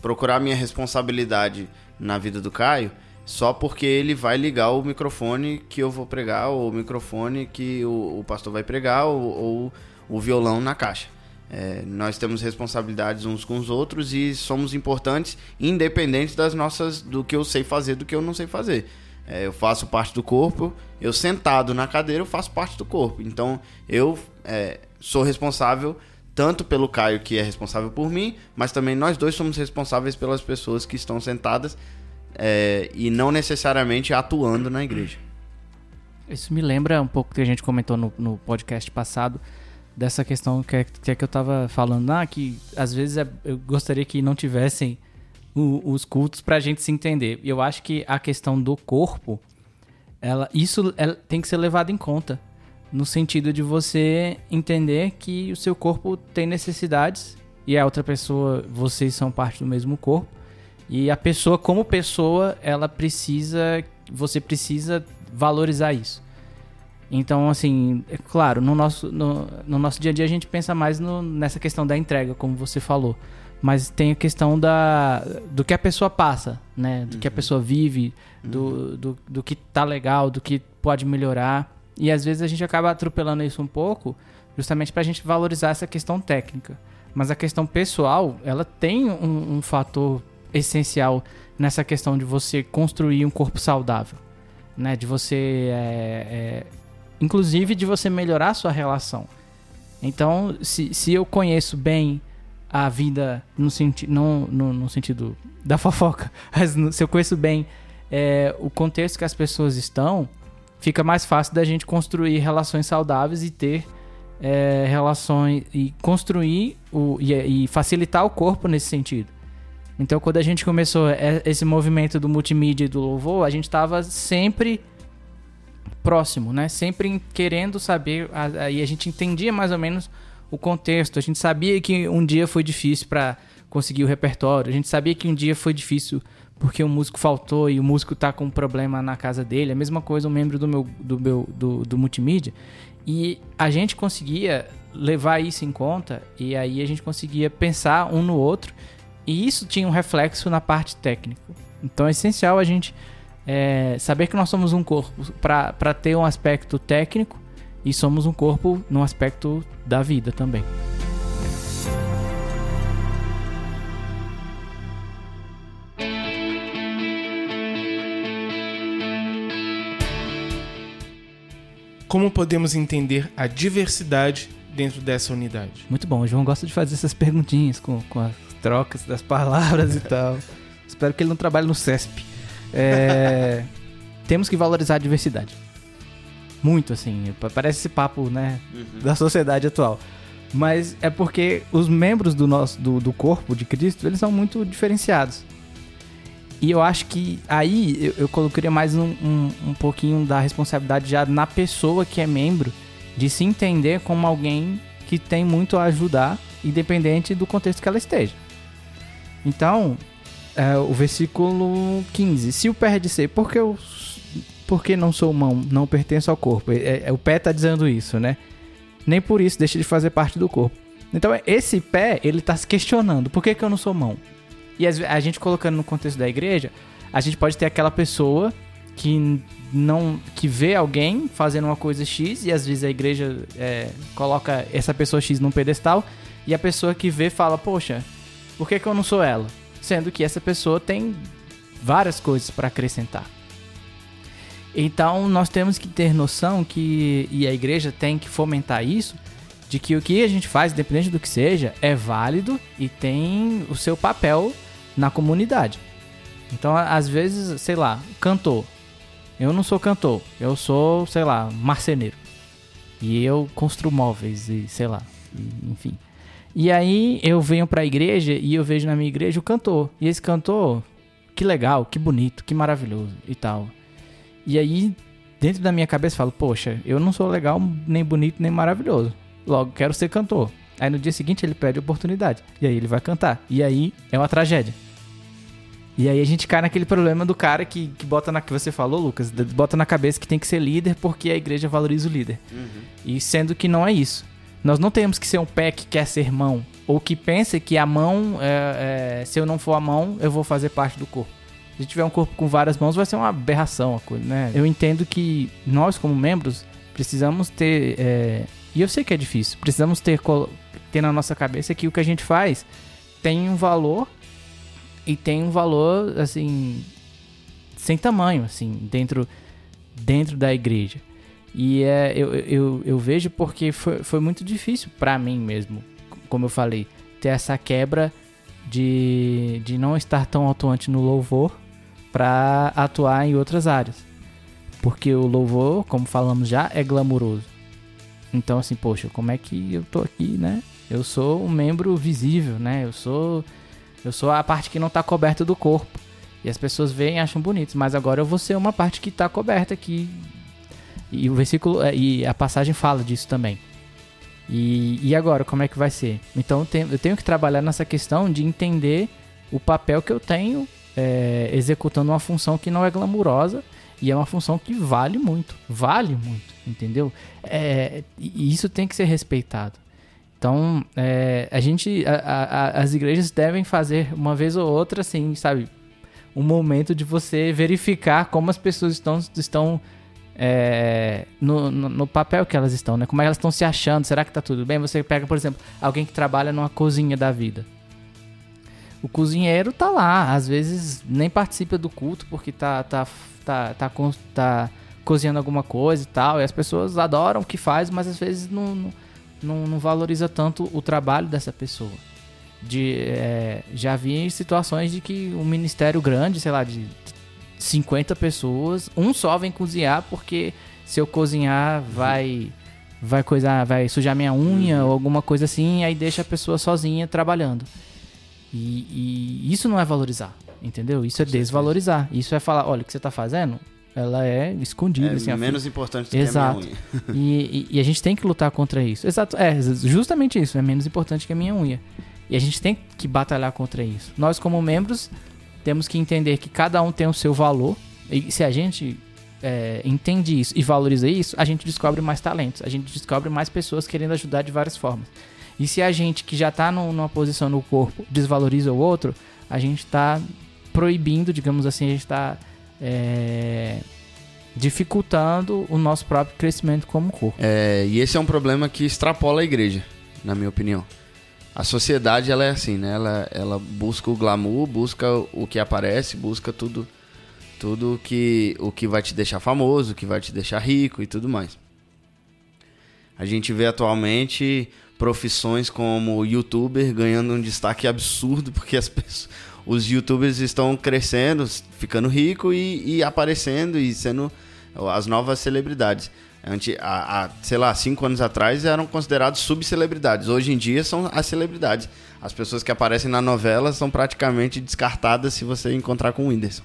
procurar minha responsabilidade na vida do Caio só porque ele vai ligar o microfone que eu vou pregar, ou o microfone que o, o pastor vai pregar, ou, ou, o violão na caixa. É, nós temos responsabilidades uns com os outros e somos importantes, independentes das nossas, do que eu sei fazer, do que eu não sei fazer. É, eu faço parte do corpo, eu sentado na cadeira, eu faço parte do corpo. Então eu é, sou responsável tanto pelo Caio, que é responsável por mim, mas também nós dois somos responsáveis pelas pessoas que estão sentadas é, e não necessariamente atuando na igreja. Isso me lembra um pouco que a gente comentou no, no podcast passado dessa questão que é que, é que eu estava falando, ah, que às vezes é, eu gostaria que não tivessem o, os cultos para a gente se entender. E eu acho que a questão do corpo, ela, isso ela tem que ser levado em conta no sentido de você entender que o seu corpo tem necessidades e a outra pessoa, vocês são parte do mesmo corpo e a pessoa, como pessoa, ela precisa. Você precisa valorizar isso. Então, assim, é claro, no nosso, no, no nosso dia a dia a gente pensa mais no, nessa questão da entrega, como você falou. Mas tem a questão da, do que a pessoa passa, né? Do uhum. que a uhum. pessoa vive, do, uhum. do, do que tá legal, do que pode melhorar. E às vezes a gente acaba atropelando isso um pouco, justamente para a gente valorizar essa questão técnica. Mas a questão pessoal, ela tem um, um fator essencial nessa questão de você construir um corpo saudável, né? De você, é, é, inclusive, de você melhorar a sua relação. Então, se, se eu conheço bem a vida no, senti no, no, no sentido da fofoca, mas no, se eu conheço bem é, o contexto que as pessoas estão, fica mais fácil da gente construir relações saudáveis e ter é, relações e construir o, e, e facilitar o corpo nesse sentido. Então, quando a gente começou esse movimento do multimídia e do louvor, a gente estava sempre próximo, né? Sempre querendo saber, aí a gente entendia mais ou menos o contexto. A gente sabia que um dia foi difícil para conseguir o repertório. A gente sabia que um dia foi difícil porque o músico faltou e o músico tá com um problema na casa dele. A mesma coisa um membro do meu do meu do, do multimídia. E a gente conseguia levar isso em conta e aí a gente conseguia pensar um no outro e isso tinha um reflexo na parte técnica. Então é essencial a gente é, saber que nós somos um corpo para ter um aspecto técnico e somos um corpo no aspecto da vida também. Como podemos entender a diversidade dentro dessa unidade? Muito bom, o João gosta de fazer essas perguntinhas com, com a trocas das palavras e tal. Espero que ele não trabalhe no CESP. É, temos que valorizar a diversidade. Muito, assim. Parece esse papo, né? Uhum. Da sociedade atual. Mas é porque os membros do nosso do, do corpo de Cristo, eles são muito diferenciados. E eu acho que aí eu, eu colocaria mais um, um, um pouquinho da responsabilidade já na pessoa que é membro, de se entender como alguém que tem muito a ajudar, independente do contexto que ela esteja. Então, é, o versículo 15. Se o pé é de ser, porque eu porque não sou mão, não pertenço ao corpo. É, é, o pé está dizendo isso, né? Nem por isso deixa de fazer parte do corpo. Então, esse pé, ele está se questionando: por que, que eu não sou mão? E a gente colocando no contexto da igreja, a gente pode ter aquela pessoa que não que vê alguém fazendo uma coisa X e às vezes a igreja é, coloca essa pessoa X num pedestal e a pessoa que vê fala, poxa, por que, que eu não sou ela? Sendo que essa pessoa tem várias coisas para acrescentar. Então nós temos que ter noção que, e a igreja tem que fomentar isso, de que o que a gente faz, independente do que seja, é válido e tem o seu papel na comunidade. Então, às vezes, sei lá, cantor. Eu não sou cantor, eu sou, sei lá, marceneiro. E eu construo móveis e sei lá, enfim. E aí eu venho para a igreja e eu vejo na minha igreja o cantor. E esse cantor, que legal, que bonito, que maravilhoso e tal. E aí, dentro da minha cabeça, falo, poxa, eu não sou legal, nem bonito, nem maravilhoso. Logo, quero ser cantor. Aí no dia seguinte ele pede oportunidade. E aí ele vai cantar. E aí é uma tragédia. E aí a gente cai naquele problema do cara que, que bota na que você falou, Lucas, bota na cabeça que tem que ser líder porque a igreja valoriza o líder. Uhum. E sendo que não é isso. Nós não temos que ser um pé que quer ser mão, ou que pensa que a mão, é, é, se eu não for a mão, eu vou fazer parte do corpo. Se tiver um corpo com várias mãos, vai ser uma aberração a coisa, né? Eu entendo que nós, como membros, precisamos ter. É, e eu sei que é difícil, precisamos ter, ter na nossa cabeça que o que a gente faz tem um valor e tem um valor, assim, sem tamanho, assim, dentro, dentro da igreja. E é, eu, eu, eu vejo porque foi, foi muito difícil para mim mesmo, como eu falei, ter essa quebra de, de não estar tão atuante no louvor para atuar em outras áreas. Porque o louvor, como falamos já, é glamuroso. Então, assim, poxa, como é que eu tô aqui, né? Eu sou um membro visível, né? Eu sou eu sou a parte que não está coberta do corpo. E as pessoas veem e acham bonitos, mas agora eu vou ser uma parte que está coberta aqui. E o versículo é, e a passagem fala disso também. E, e agora, como é que vai ser? Então eu tenho, que trabalhar nessa questão de entender o papel que eu tenho é, executando uma função que não é glamurosa e é uma função que vale muito. Vale muito, entendeu? É, e isso tem que ser respeitado. Então, é, a gente, a, a, as igrejas devem fazer uma vez ou outra, assim, sabe, um momento de você verificar como as pessoas estão, estão é, no, no, no, papel que elas estão, né? Como elas estão se achando, será que tá tudo bem? Você pega, por exemplo, alguém que trabalha numa cozinha da vida. O cozinheiro tá lá, às vezes nem participa do culto porque tá, tá, tá, tá, tá, tá cozinhando alguma coisa e tal, e as pessoas adoram o que faz, mas às vezes não, não não, não valoriza tanto o trabalho dessa pessoa. De, é, já vi situações de que um ministério grande, sei lá, de 50 pessoas, um só vem cozinhar porque se eu cozinhar vai vai coisar, vai sujar minha unha uhum. ou alguma coisa assim, aí deixa a pessoa sozinha trabalhando. E, e isso não é valorizar, entendeu? Isso é desvalorizar. Isso é falar, olha, o que você está fazendo? Ela é escondida. É assim, menos importante do Exato. que a minha unha. e, e, e, a gente tem que lutar contra isso. Exato, é justamente isso, é menos importante que a minha unha. E a gente tem que batalhar contra isso. Nós, como membros, temos que entender que cada um tem o seu valor. E se a gente é, entende isso e valoriza isso, a gente descobre mais talentos, a gente descobre mais pessoas querendo ajudar de várias formas. E se a gente que já está numa posição no corpo desvaloriza o outro, a gente está proibindo, digamos assim, a gente está é, dificultando o nosso próprio crescimento como corpo. É, e esse é um problema que extrapola a igreja, na minha opinião. A sociedade ela é assim, né? Ela, ela busca o glamour, busca o que aparece, busca tudo tudo que o que vai te deixar famoso, que vai te deixar rico e tudo mais. A gente vê atualmente profissões como youtuber ganhando um destaque absurdo porque as pessoas, os youtubers estão crescendo, ficando ricos e, e aparecendo e sendo as novas celebridades. Antes, há, há, sei lá, cinco anos atrás eram considerados subcelebridades. Hoje em dia são as celebridades. As pessoas que aparecem na novela são praticamente descartadas se você encontrar com o Whindersson.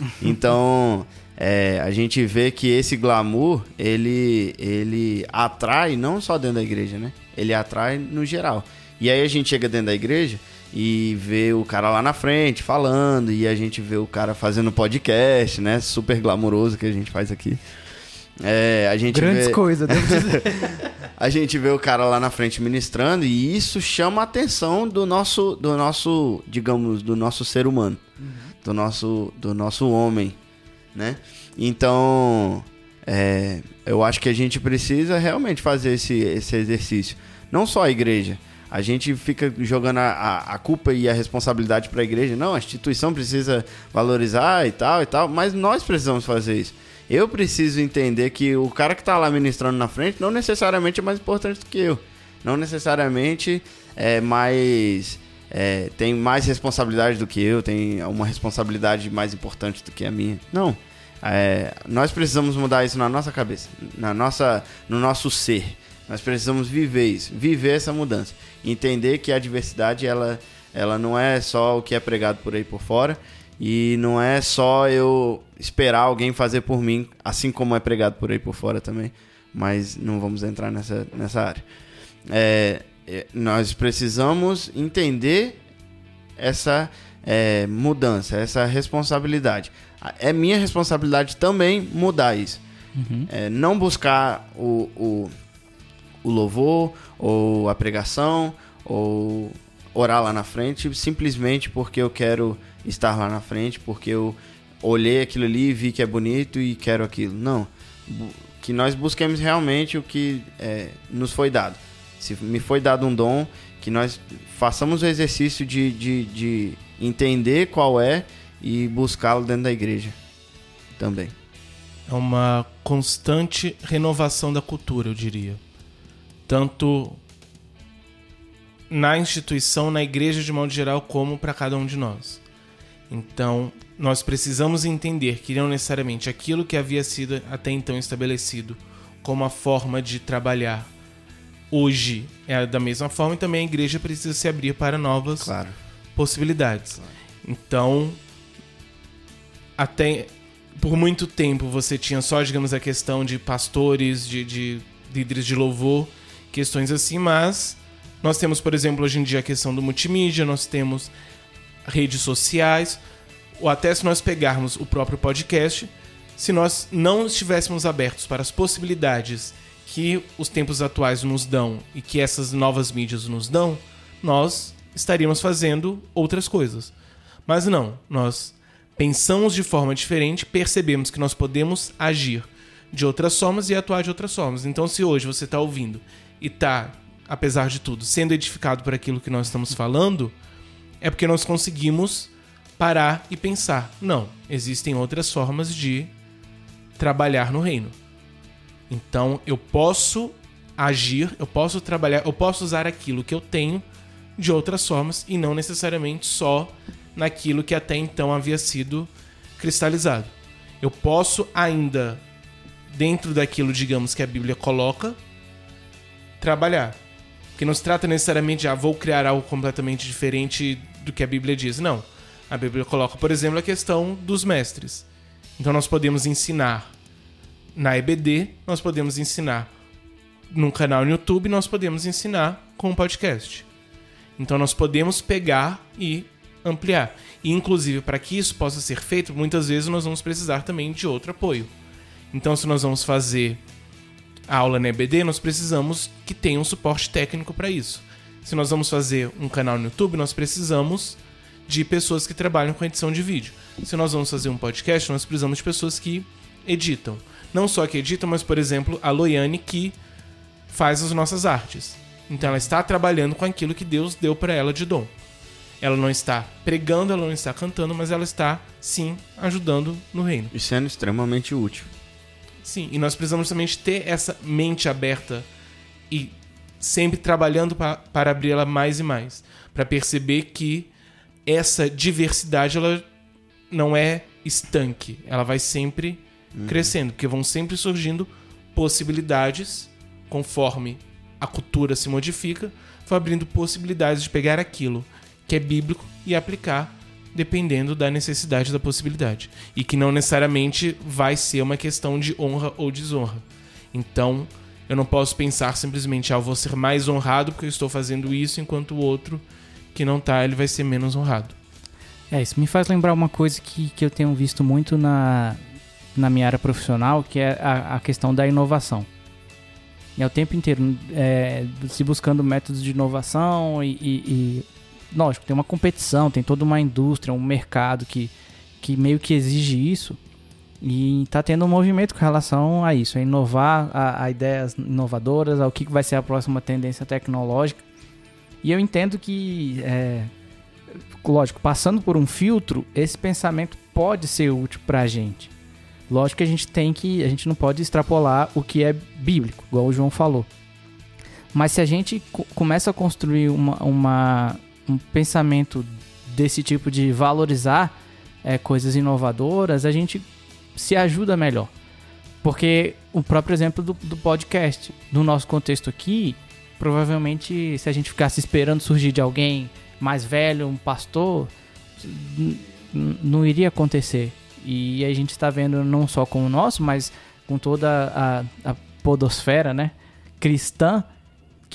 Então, é, a gente vê que esse glamour, ele, ele atrai não só dentro da igreja, né? Ele atrai no geral. E aí a gente chega dentro da igreja e vê o cara lá na frente falando, e a gente vê o cara fazendo podcast, né? Super glamouroso que a gente faz aqui. É, a gente Grandes vê... coisas, devo dizer. a gente vê o cara lá na frente ministrando e isso chama a atenção do nosso, do nosso digamos, do nosso ser humano, uhum. do, nosso, do nosso homem, né? Então, é, eu acho que a gente precisa realmente fazer esse, esse exercício. Não só a igreja, a gente fica jogando a, a, culpa e a responsabilidade para a igreja. Não, a instituição precisa valorizar e tal e tal, mas nós precisamos fazer isso. Eu preciso entender que o cara que está lá ministrando na frente não necessariamente é mais importante do que eu. Não necessariamente é mais. É, tem mais responsabilidade do que eu, tem uma responsabilidade mais importante do que a minha. Não. É, nós precisamos mudar isso na nossa cabeça, na nossa, no nosso ser. Nós precisamos viver isso, viver essa mudança, entender que a diversidade ela, ela não é só o que é pregado por aí por fora E não é só eu esperar alguém fazer por mim, assim como é pregado por aí por fora também. Mas não vamos entrar nessa, nessa área. É, é, nós precisamos entender essa é, mudança, essa responsabilidade. É minha responsabilidade também mudar isso. Uhum. É, não buscar o, o, o louvor, ou a pregação, ou orar lá na frente, simplesmente porque eu quero estar lá na frente, porque eu olhei aquilo ali, vi que é bonito e quero aquilo. Não. Que nós busquemos realmente o que é, nos foi dado. Se me foi dado um dom, que nós façamos o exercício de, de, de entender qual é e buscá-lo dentro da igreja também. É uma constante renovação da cultura, eu diria. Tanto na instituição, na igreja de modo geral, como para cada um de nós. Então, nós precisamos entender que não necessariamente aquilo que havia sido até então estabelecido como a forma de trabalhar hoje é da mesma forma e também a igreja precisa se abrir para novas Claro. possibilidades. Claro. Então, até por muito tempo você tinha só, digamos, a questão de pastores, de, de líderes de louvor, questões assim, mas nós temos, por exemplo, hoje em dia a questão do multimídia, nós temos redes sociais, ou até se nós pegarmos o próprio podcast, se nós não estivéssemos abertos para as possibilidades que os tempos atuais nos dão e que essas novas mídias nos dão, nós estaríamos fazendo outras coisas. Mas não, nós pensamos de forma diferente, percebemos que nós podemos agir de outras formas e atuar de outras formas. Então, se hoje você está ouvindo e está, apesar de tudo, sendo edificado por aquilo que nós estamos falando, é porque nós conseguimos parar e pensar: não, existem outras formas de trabalhar no reino. Então, eu posso agir, eu posso trabalhar, eu posso usar aquilo que eu tenho de outras formas e não necessariamente só naquilo que até então havia sido cristalizado. Eu posso ainda, dentro daquilo, digamos, que a Bíblia coloca, trabalhar. Que não se trata necessariamente de, ah, vou criar algo completamente diferente do que a Bíblia diz. Não. A Bíblia coloca, por exemplo, a questão dos mestres. Então nós podemos ensinar na EBD, nós podemos ensinar num canal no YouTube, nós podemos ensinar com um podcast. Então nós podemos pegar e ampliar. E inclusive para que isso possa ser feito, muitas vezes nós vamos precisar também de outro apoio. Então se nós vamos fazer a aula na EBD, nós precisamos que tenha um suporte técnico para isso. Se nós vamos fazer um canal no YouTube, nós precisamos de pessoas que trabalham com edição de vídeo. Se nós vamos fazer um podcast, nós precisamos de pessoas que editam. Não só que editam, mas, por exemplo, a Loiane que faz as nossas artes. Então ela está trabalhando com aquilo que Deus deu para ela de dom. Ela não está pregando, ela não está cantando, mas ela está sim ajudando no reino. E sendo extremamente útil. Sim, e nós precisamos também ter essa mente aberta e sempre trabalhando pa para abri-la mais e mais, para perceber que essa diversidade ela não é estanque, ela vai sempre crescendo, porque vão sempre surgindo possibilidades conforme a cultura se modifica, vai abrindo possibilidades de pegar aquilo que é bíblico e aplicar dependendo da necessidade da possibilidade. E que não necessariamente vai ser uma questão de honra ou desonra. Então, eu não posso pensar simplesmente, ah, eu vou ser mais honrado porque eu estou fazendo isso, enquanto o outro que não tá, ele vai ser menos honrado. É, isso me faz lembrar uma coisa que, que eu tenho visto muito na, na minha área profissional, que é a, a questão da inovação. E é o tempo inteiro é, se buscando métodos de inovação e, e, e, lógico, tem uma competição, tem toda uma indústria, um mercado que, que meio que exige isso. E está tendo um movimento com relação a isso, a inovar, a, a ideias inovadoras, ao que vai ser a próxima tendência tecnológica. E eu entendo que, é, lógico, passando por um filtro, esse pensamento pode ser útil para a gente. Lógico que a gente tem que, a gente não pode extrapolar o que é bíblico, igual o João falou. Mas se a gente co começa a construir uma, uma, um pensamento desse tipo de valorizar é, coisas inovadoras, a gente se ajuda melhor. Porque o próprio exemplo do, do podcast, no nosso contexto aqui, provavelmente se a gente ficasse esperando surgir de alguém mais velho, um pastor, não iria acontecer. E a gente está vendo não só com o nosso, mas com toda a, a podosfera, né, cristã,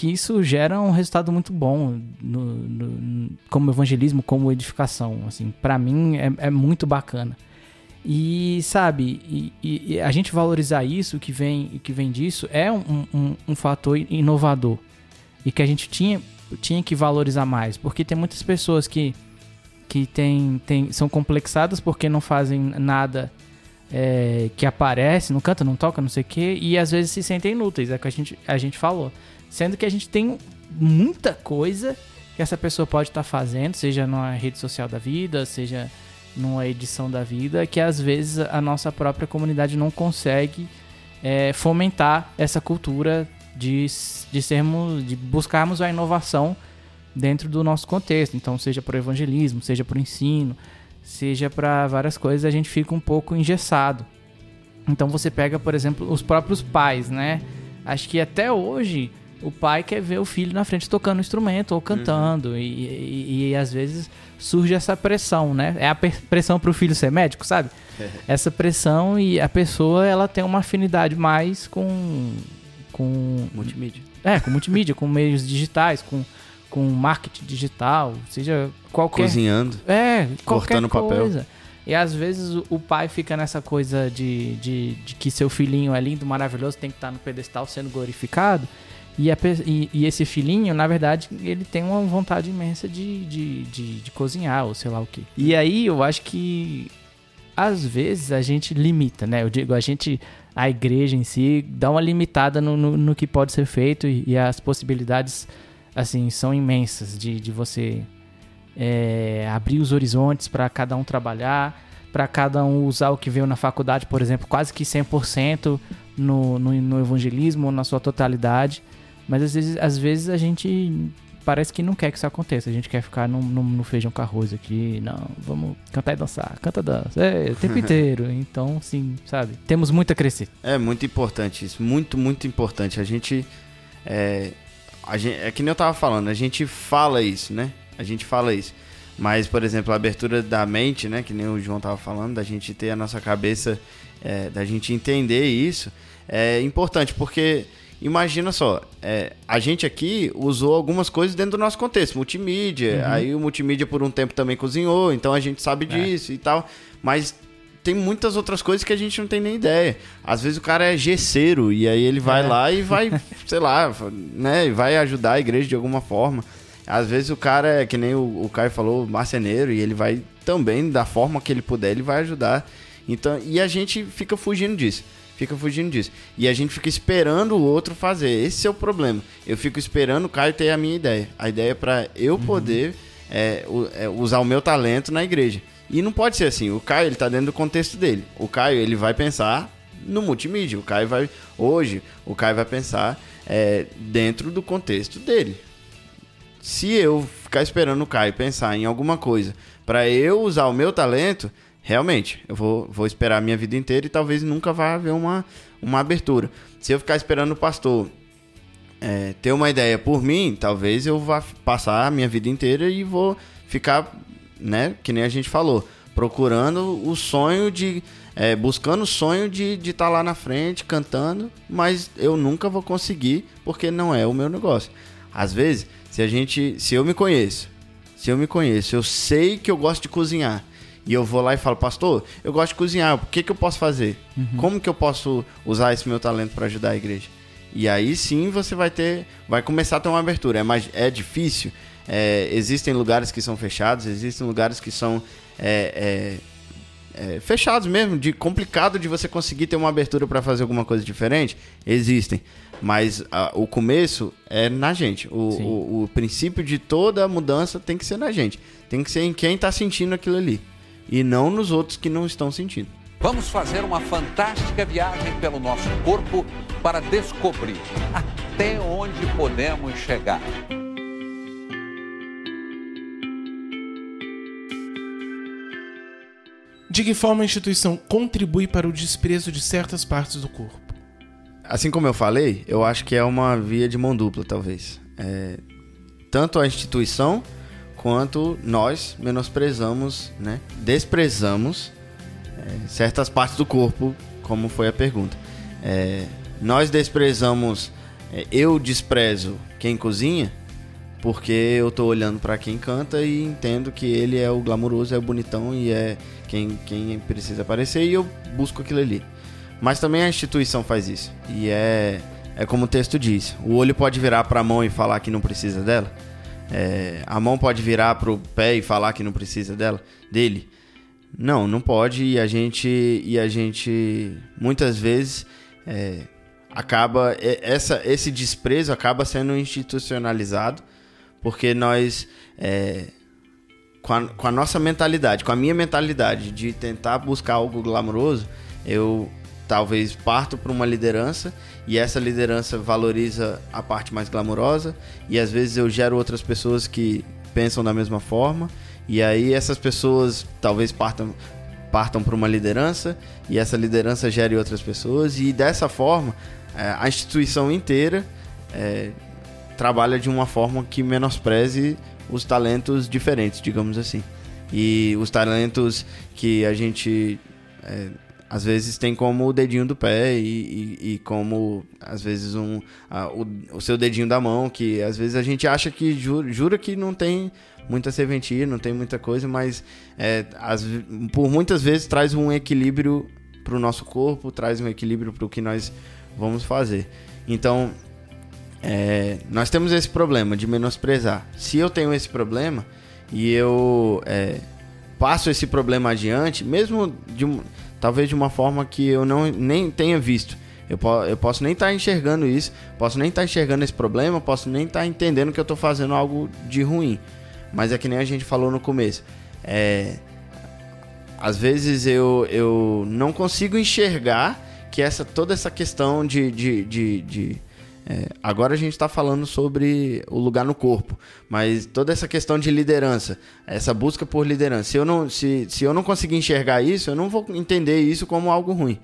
que isso gera um resultado muito bom no, no- como evangelismo, como edificação. Assim, para mim é, é muito bacana. E sabe, e, e- a gente valorizar isso, que vem, que vem disso, é um, um, um fator inovador. E que a gente tinha, tinha que valorizar mais. Porque tem muitas pessoas que, que tem, tem, são complexadas porque não fazem nada é, que aparece, não canta, não toca, não sei o quê, e às vezes se sentem inúteis, é o que a gente, a gente falou. Sendo que a gente tem muita coisa que essa pessoa pode estar fazendo, seja numa rede social da vida, seja numa edição da vida, que às vezes a nossa própria comunidade não consegue é, fomentar essa cultura de, de sermos, de buscarmos a inovação dentro do nosso contexto. Então, seja para o evangelismo, seja para o ensino, seja para várias coisas, a gente fica um pouco engessado. Então, você pega, por exemplo, os próprios pais, né? Acho que até hoje o pai quer ver o filho na frente tocando um instrumento ou cantando. E, e- e às vezes surge essa pressão, né? É a pressão para o filho ser médico, sabe? Essa pressão e a pessoa ela tem uma afinidade mais com. com Multimídia. é, com multimídia, com meios digitais, com, com marketing digital, seja qualquer. Cozinhando. É, qualquer Cortando papel. coisa. E às vezes o- o pai fica nessa coisa de, de, de que seu filhinho é lindo, maravilhoso, tem que estar no pedestal sendo glorificado. E, a e- e esse filhinho, na verdade, ele tem uma vontade imensa de, de, de, de cozinhar, ou sei lá o que. E aí eu acho que às vezes a gente limita, né? Eu digo, a gente, a igreja em si, dá uma limitada no, no, no que pode ser feito e, e as possibilidades, assim, são imensas de, de você é, abrir os horizontes para cada um trabalhar, para cada um usar o que veio na faculdade, por exemplo, quase que 100% no, no, no evangelismo, na sua totalidade. Mas às vezes, às vezes a gente parece que não quer que isso aconteça. A gente quer ficar no, no, no feijão com arroz aqui. Não, vamos cantar e dançar. Canta, dança. É, o tempo inteiro. Então, sim, sabe? Temos muito a crescer. É muito importante isso, muito, muito importante. A gente é, a gente, é que nem eu tava falando, a gente fala isso, né? A gente fala isso. Mas, por exemplo, a abertura da mente, né? Que nem o João tava falando, da gente ter a nossa cabeça, é, da gente entender isso, é importante, porque imagina só, é, a gente aqui usou algumas coisas dentro do nosso contexto, multimídia, aí o multimídia por um tempo também cozinhou, então a gente sabe disso e tal, mas tem muitas outras coisas que a gente não tem nem ideia. Às vezes o cara é gesseiro e aí ele vai É. lá e vai, sei lá, né, e vai ajudar a igreja de alguma forma. Às vezes o cara é que nem o, o Caio falou, marceneiro, e ele vai também, da forma que ele puder, ele vai ajudar. Então, e a gente fica fugindo disso. Fica fugindo disso. E a gente fica esperando o outro fazer. Esse é o problema. Eu fico esperando o Caio ter a minha ideia. A ideia é pra eu poder é, é, usar o meu talento na igreja. E não pode ser assim. O Caio, ele tá dentro do contexto dele. O Caio, ele vai pensar no multimídia. O Caio vai... Hoje, o Caio vai pensar é, dentro do contexto dele se eu ficar esperando o Caio pensar em alguma coisa para eu usar o meu talento, realmente, eu vou, vou esperar a minha vida inteira e talvez nunca vá haver uma, uma abertura. Se eu ficar esperando o pastor é, ter uma ideia por mim, talvez eu vá passar a minha vida inteira e vou ficar, né, que nem a gente falou, procurando o sonho de. é, buscando o sonho de estar de tá lá na frente cantando, mas eu nunca vou conseguir porque não é o meu negócio. Às vezes, se a gente. Se eu me conheço, se eu me conheço, eu sei que eu gosto de cozinhar. E eu vou lá e falo, pastor, eu gosto de cozinhar, o que, que eu posso fazer? Como que eu posso usar esse meu talento para ajudar a igreja? E aí sim você vai ter, vai começar a ter uma abertura. É, mais, é difícil. É, existem lugares que são fechados, existem lugares que são é, é, é, fechados mesmo, de complicado de você conseguir ter uma abertura para fazer alguma coisa diferente. Existem, mas ah, o começo é na gente. O, o, o princípio de toda a mudança tem que ser na gente. Tem que ser em quem está sentindo aquilo ali e não nos outros que não estão sentindo. Vamos fazer uma fantástica viagem pelo nosso corpo para descobrir até onde podemos chegar. De que forma a instituição contribui para o desprezo de certas partes do corpo? Assim como eu falei, eu acho que é uma via de mão dupla, talvez. É, tanto a instituição quanto nós menosprezamos, né? Desprezamos é, certas partes do corpo, como foi a pergunta. É, nós desprezamos, é, eu desprezo quem cozinha, porque eu tô olhando para quem canta e entendo que ele é o glamouroso, é o bonitão e é quem, quem precisa aparecer e eu busco aquilo ali. Mas também a instituição faz isso. E é, é como o texto diz: o olho pode virar para a mão e falar que não precisa dela. É, a mão pode virar para o pé e falar que não precisa dela, dele. Não, não pode e a gente e a gente muitas vezes é, acaba essa esse desprezo acaba sendo institucionalizado porque nós é, com, a, com a nossa mentalidade, com a minha mentalidade de tentar buscar algo glamouroso, eu talvez parto para uma liderança e essa liderança valoriza a parte mais glamourosa e às vezes eu gero outras pessoas que pensam da mesma forma e aí essas pessoas talvez partam partam para uma liderança e essa liderança gere outras pessoas e dessa forma é, a instituição inteira é, trabalha de uma forma que menospreze os talentos diferentes, digamos assim. E os talentos que a gente é, às vezes tem como o dedinho do pé e, e, e como às vezes um a, o, o, seu dedinho da mão que às vezes a gente acha que jura, jura que não tem muita serventia não tem muita coisa mas é, as, por muitas vezes traz um equilíbrio para o nosso corpo traz um equilíbrio para o que nós vamos fazer. Então é, nós temos esse problema de menosprezar. Se eu tenho esse problema e eu é, passo esse problema adiante mesmo de um talvez de uma forma que eu não nem tenha visto. Eu, po eu posso nem estar tá enxergando isso, posso nem estar tá enxergando esse problema, posso nem estar tá entendendo que eu estou fazendo algo de ruim. Mas é que nem a gente falou no começo. É, às vezes eu, eu não consigo enxergar que essa toda essa questão de, de, de, de é, agora a gente está falando sobre o lugar no corpo, mas toda essa questão de liderança, essa busca por liderança, se eu não, se, se eu não conseguir enxergar isso, eu não vou entender isso como algo ruim.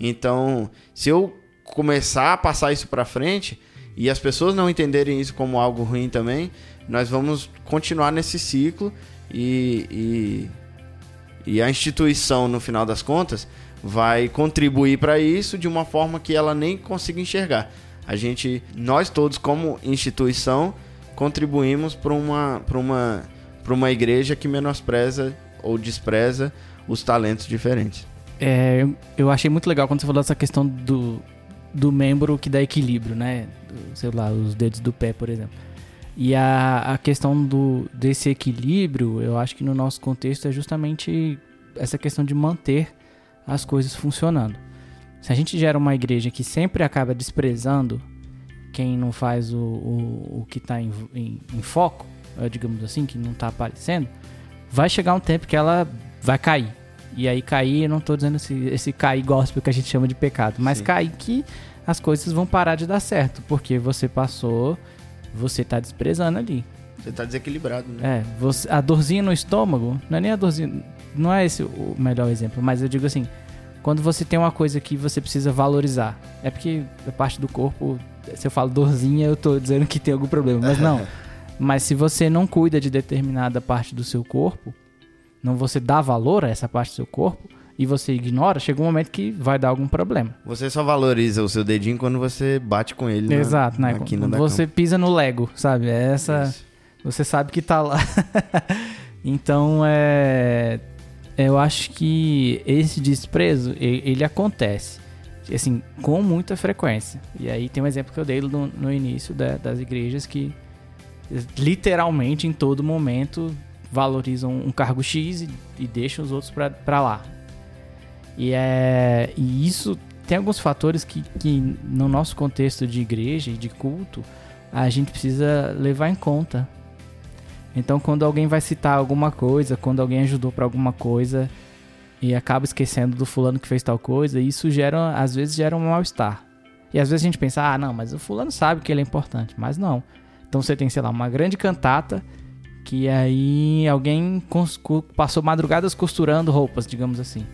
Então, se eu começar a passar isso para frente e as pessoas não entenderem isso como algo ruim também, nós vamos continuar nesse ciclo e, e, e a instituição, no final das contas, vai contribuir para isso de uma forma que ela nem consiga enxergar a gente, nós todos como instituição, contribuímos para uma, uma, uma igreja que menospreza ou despreza os talentos diferentes. É, eu achei muito legal quando você falou dessa questão do, do membro que dá equilíbrio, né? Sei lá, os dedos do pé, por exemplo. E a, a questão do, desse equilíbrio, eu acho que no nosso contexto é justamente essa questão de manter as coisas funcionando. Se a gente gera uma igreja que sempre acaba desprezando quem não faz o, o, o que está em, em, em, foco, eh, digamos assim, que não está aparecendo, vai chegar um tempo que ela vai cair. E aí cair, eu não estou dizendo esse, esse cair gospel que a gente chama de pecado, mas Sim. cair que as coisas vão parar de dar certo, porque você passou, você está desprezando ali. Você está desequilibrado, né? É, você, a dorzinha no estômago, não é nem a dorzinha, não é esse o melhor exemplo, mas eu digo assim, quando você tem uma coisa que você precisa valorizar. É porque a parte do corpo, se eu falo dorzinha, eu tô dizendo que tem algum problema, mas não. mas se você não cuida de determinada parte do seu corpo, não você dá valor a essa parte do seu corpo e você ignora, chega um momento que vai dar algum problema. Você só valoriza o seu dedinho quando você bate com ele Exato, na, né? Quando você cama. pisa no Lego, sabe? É essa Isso. você sabe que tá lá. então, é eu acho que esse desprezo, ele acontece, assim, com muita frequência. E aí tem um exemplo que eu dei no, no início da, das igrejas que literalmente em todo momento valorizam um cargo X e, e deixam os outros para lá. E, é, e isso tem alguns fatores que, que no nosso contexto de igreja e de culto a gente precisa levar em conta então, quando alguém vai citar alguma coisa, quando alguém ajudou para alguma coisa e acaba esquecendo do fulano que fez tal coisa, isso gera, às vezes gera um mal-estar. E às vezes a gente pensa, ah, não, mas o fulano sabe que ele é importante, mas não. Então você tem, sei lá, uma grande cantata que aí alguém passou madrugadas costurando roupas, digamos assim.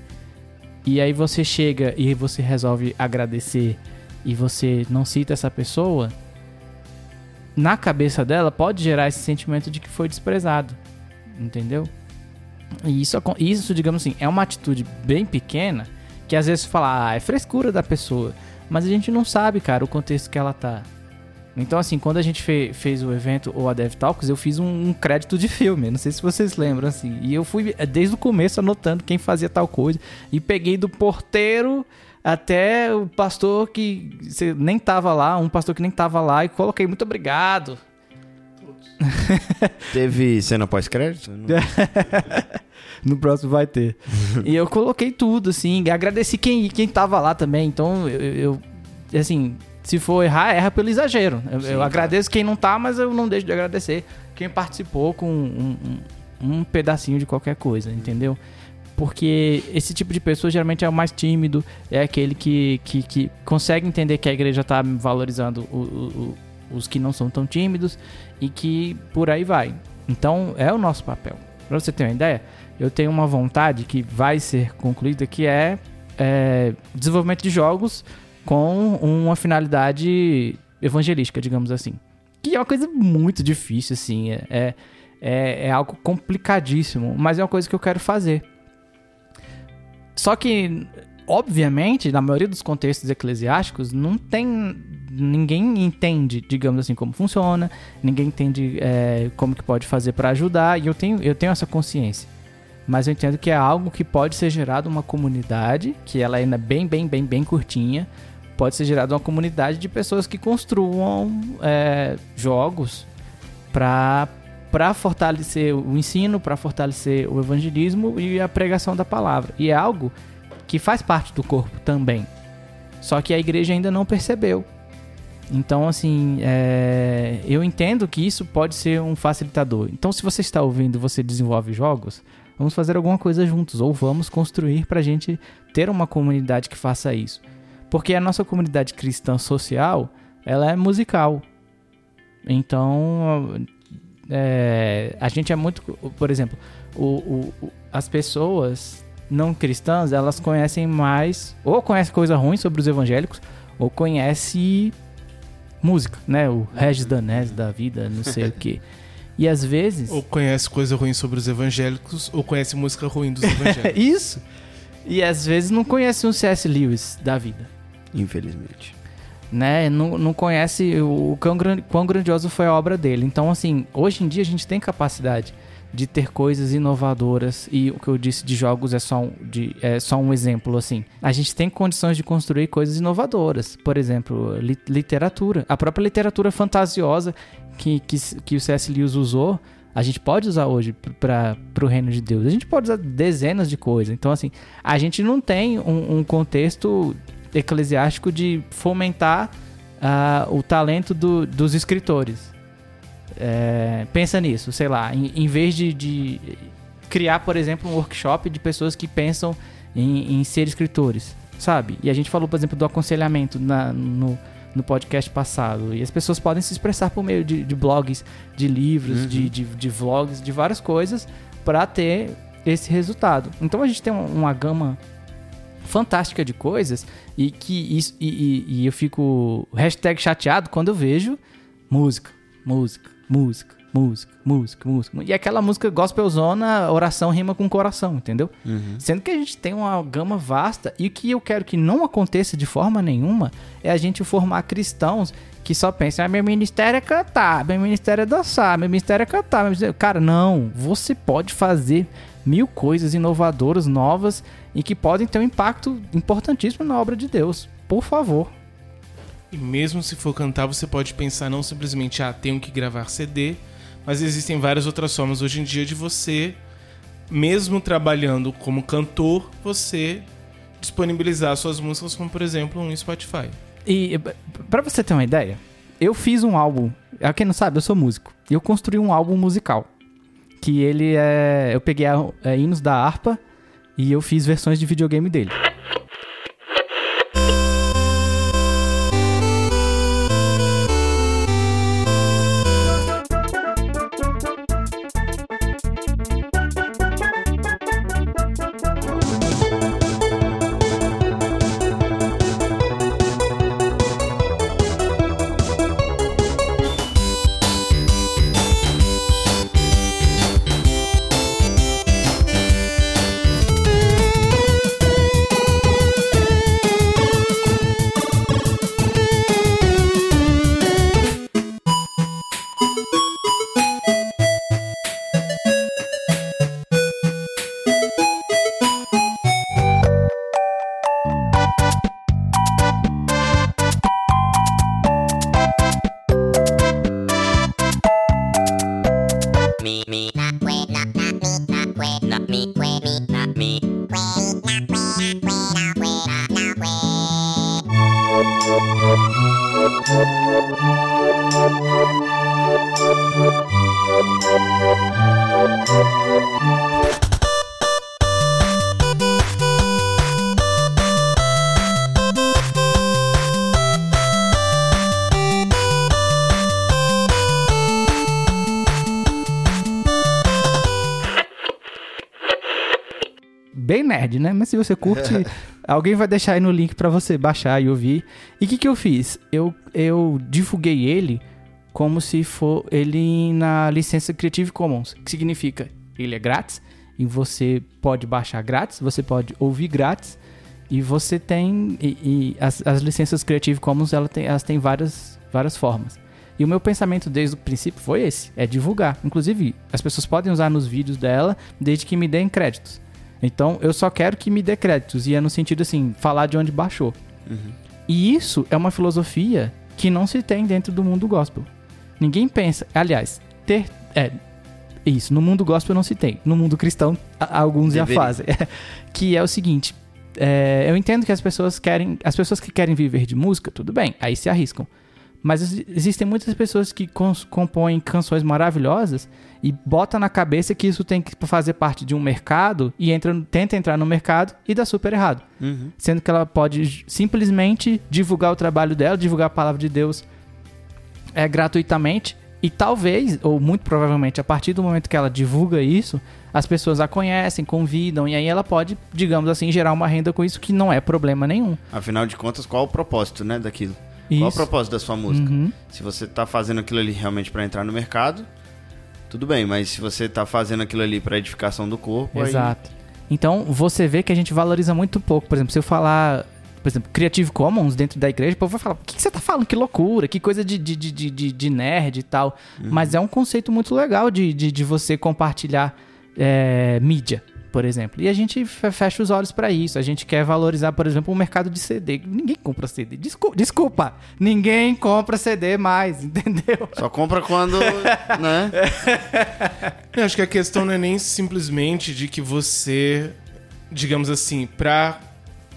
E aí você chega e você resolve agradecer e você não cita essa pessoa, na cabeça dela pode gerar esse sentimento de que foi desprezado. entendeu? E isso, isso, digamos assim, é uma atitude bem pequena que às vezes fala, ah, é frescura da pessoa. Mas a gente não sabe, cara, o contexto que ela tá. Então, assim, quando a gente fe- fez o evento, ou a Dev Talks, eu fiz um, um crédito de filme. Não sei se vocês lembram, assim. E eu fui desde o começo anotando quem fazia tal coisa. E peguei do porteiro até o pastor que nem tava lá, um pastor que nem tava lá, e coloquei muito obrigado. Teve cena pós-crédito? No próximo vai ter. e eu coloquei tudo, assim. e Agradeci quem, quem tava lá também. Então, eu, eu- assim, se for errar, erra pelo exagero. Eu, Sim, eu agradeço quem não tá, mas eu não deixo de agradecer quem participou com um, um- um pedacinho de qualquer coisa, entendeu? Porque esse tipo de pessoa geralmente é o mais tímido, é aquele que, que, que consegue entender que a igreja tá valorizando o- o- os que não são tão tímidos e que por aí vai. Então, é o nosso papel. Pra você ter uma ideia, eu tenho uma vontade que vai ser concluída que é, é, desenvolvimento de jogos com uma finalidade evangelística, digamos assim. Que é uma coisa muito difícil, assim. É, é, é algo complicadíssimo, mas é uma coisa que eu quero fazer. Só que, obviamente, na maioria dos contextos eclesiásticos, não tem. Ninguém entende, digamos assim, como funciona, ninguém entende é, como que pode fazer para ajudar, e eu tenho, eu tenho essa consciência. Mas eu entendo que é algo que pode ser gerado uma comunidade, que ela ainda é bem, bem, bem, bem curtinha. Pode ser gerada uma comunidade de pessoas que construam é, jogos para para fortalecer o ensino, para fortalecer o evangelismo e a pregação da palavra. E é algo que faz parte do corpo também. Só que a igreja ainda não percebeu. Então, assim, é, eu entendo que isso pode ser um facilitador. Então, se você está ouvindo, você desenvolve jogos, vamos fazer alguma coisa juntos, ou vamos construir para a gente ter uma comunidade que faça isso. Porque a nossa comunidade cristã social, ela é musical. Então, é, a gente é muito, por exemplo, o, o- as pessoas não cristãs, elas conhecem mais, ou conhecem coisa ruim sobre os evangélicos, ou conhece música, né? O Regis Danés da vida, não sei o que. E às vezes. Ou conhece coisa ruim sobre os evangélicos, ou conhece música ruim dos evangélicos. isso! E às vezes não conhece um C.S. Lewis da vida. Infelizmente. Né? Não, não conhece o quão, quão grandioso foi a obra dele. Então, assim, hoje em dia a gente tem capacidade de ter coisas inovadoras e o que eu disse de jogos é só um, de, é só um exemplo, assim. A gente tem condições de construir coisas inovadoras. Por exemplo, li- literatura. A própria literatura fantasiosa que, que, que o C.S. Lewis usou, a gente pode usar hoje para o reino de Deus. A gente pode usar dezenas de coisas. Então, assim, a gente não tem um, um contexto eclesiástico de fomentar ah, o talento do- dos escritores. É, pensa nisso, sei lá, em, em vez de, de criar, por exemplo, um workshop de pessoas que pensam em, em ser escritores, sabe? E a gente falou, por exemplo, do aconselhamento na- no, no podcast passado. E as pessoas podem se expressar por meio de, de blogs, de livros, de, de, de vlogs, de várias coisas para ter esse resultado. Então a gente tem uma, uma gama fantástica de coisas e que isso e, e- e eu fico hashtag chateado quando eu vejo música, música, música, música, música, música. E aquela música gospelzona, oração rima com coração, entendeu? Sendo que a gente tem uma gama vasta e o que eu quero que não aconteça de forma nenhuma é a gente formar cristãos que só pensam, ah, meu ministério é cantar, meu ministério é dançar, meu ministério é cantar. Meu ministério... Cara, não, você pode fazer mil coisas inovadoras, novas e que podem ter um impacto importantíssimo na obra de Deus. Por favor. E mesmo se for cantar, você pode pensar não simplesmente, ah, tenho que gravar CD, mas existem várias outras formas hoje em dia de você, mesmo trabalhando como cantor, você disponibilizar suas músicas, como por exemplo um Spotify. E para você ter uma ideia, eu fiz um álbum. A quem não sabe, eu sou músico. E eu construí um álbum musical. Que ele é. Eu peguei a, é, hinos da harpa e eu fiz versões de videogame dele. Mas se você curte, alguém vai deixar aí no link pra você baixar e ouvir. E o que, que eu fiz? Eu, eu divulguei ele como se for ele na licença Creative Commons, que significa ele é grátis e você pode baixar grátis, você pode ouvir grátis e você tem e, e as, as licenças Creative Commons ela tem, elas têm várias, várias formas. E o meu pensamento desde o princípio foi esse, é divulgar. Inclusive, as pessoas podem usar nos vídeos dela desde que me deem créditos. Então, eu só quero que me dê créditos. E é no sentido assim, falar de onde baixou. E isso é uma filosofia que não se tem dentro do mundo gospel. Ninguém pensa. Aliás, ter. É. Isso, no mundo gospel não se tem. No mundo cristão, a- alguns já Deveria. fazem. que é o seguinte. é, eu entendo que as pessoas querem. As pessoas que querem viver de música, tudo bem, aí se arriscam. Mas ex- existem muitas pessoas que compõem canções maravilhosas e bota na cabeça que isso tem que fazer parte de um mercado e entra, tenta entrar no mercado e dá super errado. Uhum. Sendo que ela pode simplesmente divulgar o trabalho dela, divulgar a palavra de Deus é, gratuitamente. E talvez, ou muito provavelmente, a partir do momento que ela divulga isso, as pessoas a conhecem, convidam, e aí ela pode, digamos assim, gerar uma renda com isso que não é problema nenhum. Afinal de contas, qual o propósito, né, daquilo? Qual o Isso. propósito da sua música? Uhum. Se você tá fazendo aquilo ali realmente pra entrar no mercado, tudo bem, mas se você tá fazendo aquilo ali pra edificação do corpo, aí- Exato. Então, você vê que a gente valoriza muito pouco. Por exemplo, se eu falar, por exemplo, Creative Commons dentro da igreja, o povo vai falar, o que, que você tá falando? Que loucura, que coisa de, de, de, de- de, nerd e tal. Mas é um conceito muito legal de, de, de você compartilhar é, mídia, por exemplo. E a gente fe- fecha os olhos pra isso. A gente quer valorizar, por exemplo, o mercado de CD. Ninguém compra CD. Desculpa, desculpa. ninguém compra CD mais, entendeu? Só compra quando, né? Eu acho que a questão não é nem simplesmente de que você, digamos assim, pra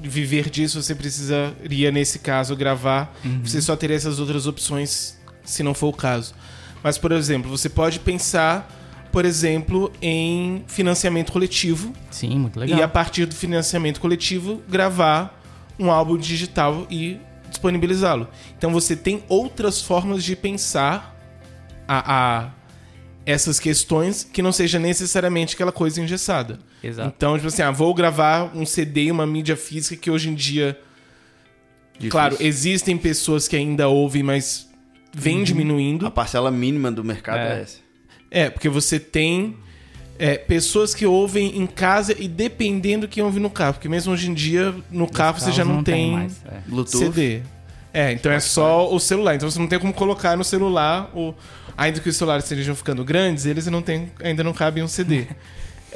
viver disso você precisaria, nesse caso, gravar. Você só teria essas outras opções se não for o caso. Mas, por exemplo, você pode pensar, por exemplo, em financiamento coletivo Sim, muito e a partir do financiamento coletivo gravar um álbum digital e disponibilizá-lo. Então você tem outras formas de pensar a, a essas questões que não seja necessariamente aquela coisa engessada. Exato. Então, tipo assim, ah, vou gravar um CD e uma mídia física que hoje em dia, Difícil. claro, existem pessoas que ainda ouvem, mas vem diminuindo. A parcela mínima do mercado é, É. essa. É, porque você tem é, pessoas que ouvem em casa e dependendo que ouve no carro. Porque mesmo hoje em dia, no carro você já não, tem, mais. é. Bluetooth. CD. É, então é só o celular. Então você não tem como colocar no celular o. Ainda que os celulares estejam ficando grandes, eles não tem, ainda não cabem um CD.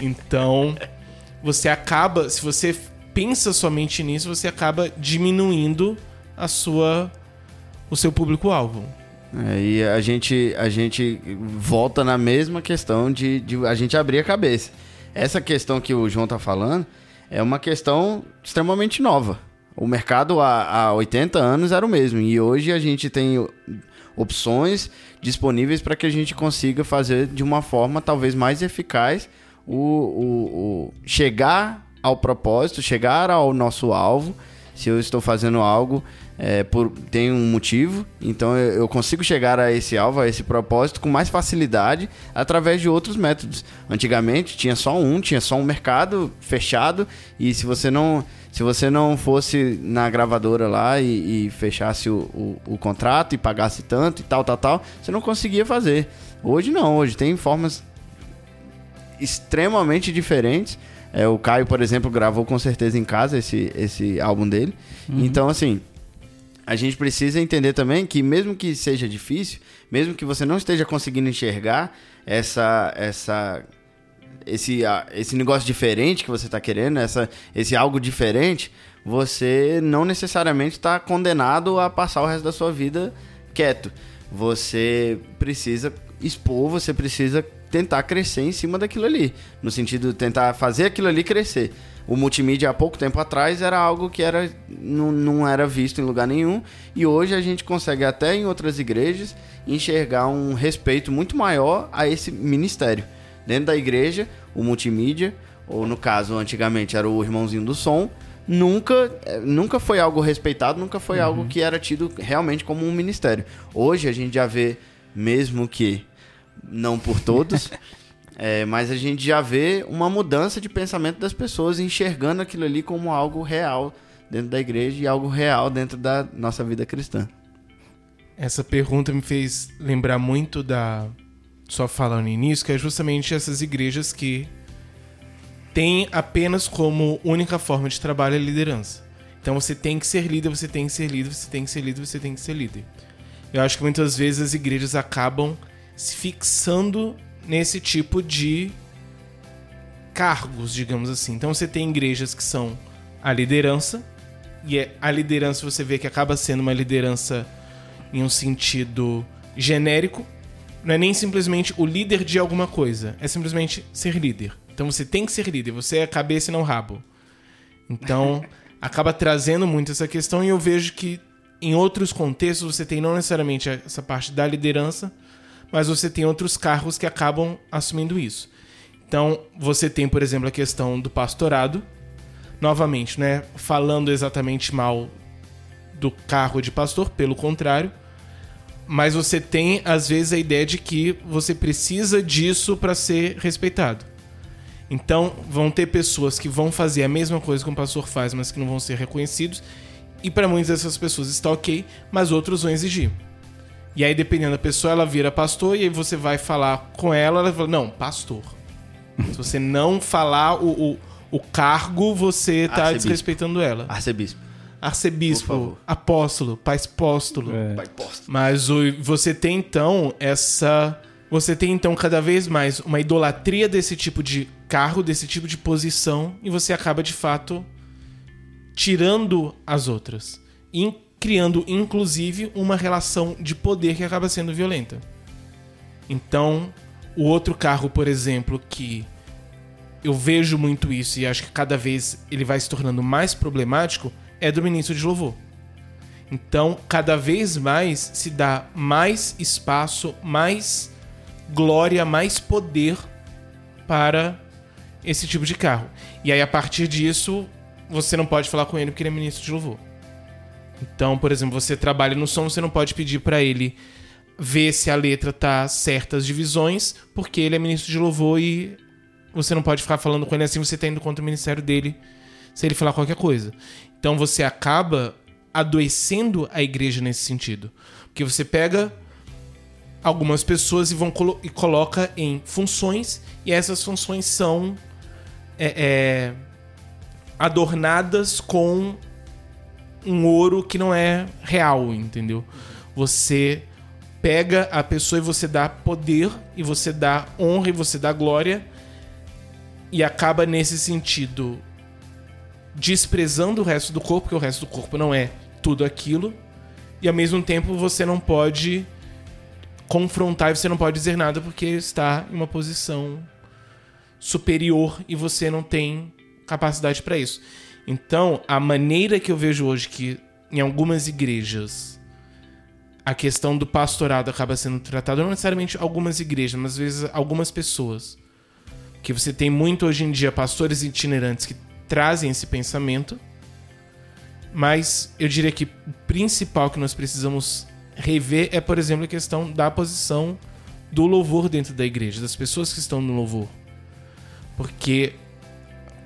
Então, você acaba, se você pensa somente nisso, você acaba diminuindo a sua o seu público-alvo. É, e a gente, a gente volta na mesma questão de, de a gente abrir a cabeça. Essa questão que o João tá falando é uma questão extremamente nova. O mercado há, há 80 anos era o mesmo. E hoje a gente tem opções disponíveis para que a gente consiga fazer de uma forma talvez mais eficaz o, o, o chegar ao propósito, chegar ao nosso alvo. Se eu estou fazendo algo, é, por, tem um motivo, então eu, eu consigo chegar a esse alvo, a esse propósito com mais facilidade através de outros métodos. Antigamente tinha só um, tinha só um mercado fechado e se você não, se você não fosse na gravadora lá e, e fechasse o, o, o contrato e pagasse tanto e tal, tal, tal, você não conseguia fazer. Hoje não, hoje tem formas extremamente diferentes. É, o Caio, por exemplo, gravou com certeza em casa esse, esse álbum dele. Então, assim, a gente precisa entender também que mesmo que seja difícil, mesmo que você não esteja conseguindo enxergar essa essa esse, esse negócio diferente que você está querendo, essa, esse algo diferente, você não necessariamente está condenado a passar o resto da sua vida quieto. Você precisa expor, você precisa tentar crescer em cima daquilo ali. No sentido tentar fazer aquilo ali crescer. O multimídia há pouco tempo atrás era algo que era, não, não era visto em lugar nenhum. E hoje a gente consegue até em outras igrejas enxergar um respeito muito maior a esse ministério. Dentro da igreja, o multimídia, ou no caso antigamente era o irmãozinho do som, nunca, eh, nunca foi algo respeitado, nunca foi Uhum. algo que era tido realmente como um ministério. Hoje a gente já vê, mesmo que não por todos, é, mas a gente já vê uma mudança de pensamento das pessoas enxergando aquilo ali como algo real dentro da igreja e algo real dentro da nossa vida cristã. Essa pergunta me fez lembrar muito da sua fala no início, que é justamente essas igrejas que têm apenas como única forma de trabalho a liderança. Então você tem que ser líder, você tem que ser líder, você tem que ser líder, você tem que ser líder. Eu acho que muitas vezes as igrejas acabam se fixando nesse tipo de cargos, digamos assim. Então você tem igrejas que são a liderança, e é a liderança você vê que acaba sendo uma liderança em um sentido genérico. Não é nem simplesmente o líder de alguma coisa, é simplesmente ser líder. Então você tem que ser líder, você é a cabeça e não rabo. Então acaba trazendo muito essa questão e eu vejo que em outros contextos você tem não necessariamente essa parte da liderança, mas você tem outros cargos que acabam assumindo isso. Então você tem, por exemplo, a questão do pastorado, novamente, né, falando exatamente mal do cargo de pastor, pelo contrário, mas você tem às vezes a ideia de que você precisa disso para ser respeitado. Então, vão ter pessoas que vão fazer a mesma coisa que um pastor faz, mas que não vão ser reconhecidos. E para muitas dessas pessoas está ok, mas outros vão exigir. E aí, dependendo da pessoa, ela vira pastor, e aí você vai falar com ela, ela fala, não, pastor. Se você não falar o, o, o cargo, você tá Arcebispo. desrespeitando ela. Arcebispo. Arcebispo, apóstolo. É. Pai posta. Mas o, você tem então essa. Você tem então cada vez mais uma idolatria desse tipo de cargo, desse tipo de posição, e você acaba de fato tirando as outras. E criando, inclusive, uma relação de poder que acaba sendo violenta. Então, o outro cargo, por exemplo, que eu vejo muito isso e acho que cada vez ele vai se tornando mais problemático, é do ministro de louvor. Então, cada vez mais se dá mais espaço, mais glória, mais poder para esse tipo de carro. E aí, a partir disso, você não pode falar com ele porque ele é ministro de louvor. Então, por exemplo, você trabalha no som, você não pode pedir para ele ver se a letra tá certa as divisões, porque ele é ministro de louvor e você não pode ficar falando com ele assim, você tá indo contra o ministério dele se ele falar qualquer coisa. Então você acaba adoecendo a igreja nesse sentido. Porque você pega algumas pessoas e vão colo e coloca em funções e essas funções são é, é, adornadas com um ouro que não é real, entendeu? Você pega a pessoa e você dá poder e você dá honra e você dá glória e acaba nesse sentido desprezando o resto do corpo, porque o resto do corpo não é tudo aquilo, e ao mesmo tempo você não pode confrontar e você não pode dizer nada porque está em uma posição superior e você não tem capacidade para isso. Então, a maneira que eu vejo hoje que em algumas igrejas a questão do pastorado acaba sendo tratada, não necessariamente algumas igrejas, mas às vezes algumas pessoas. Que você tem muito hoje em dia pastores itinerantes que trazem esse pensamento, mas eu diria que o principal que nós precisamos rever é, por exemplo, a questão da posição do louvor dentro da igreja, das pessoas que estão no louvor. Porque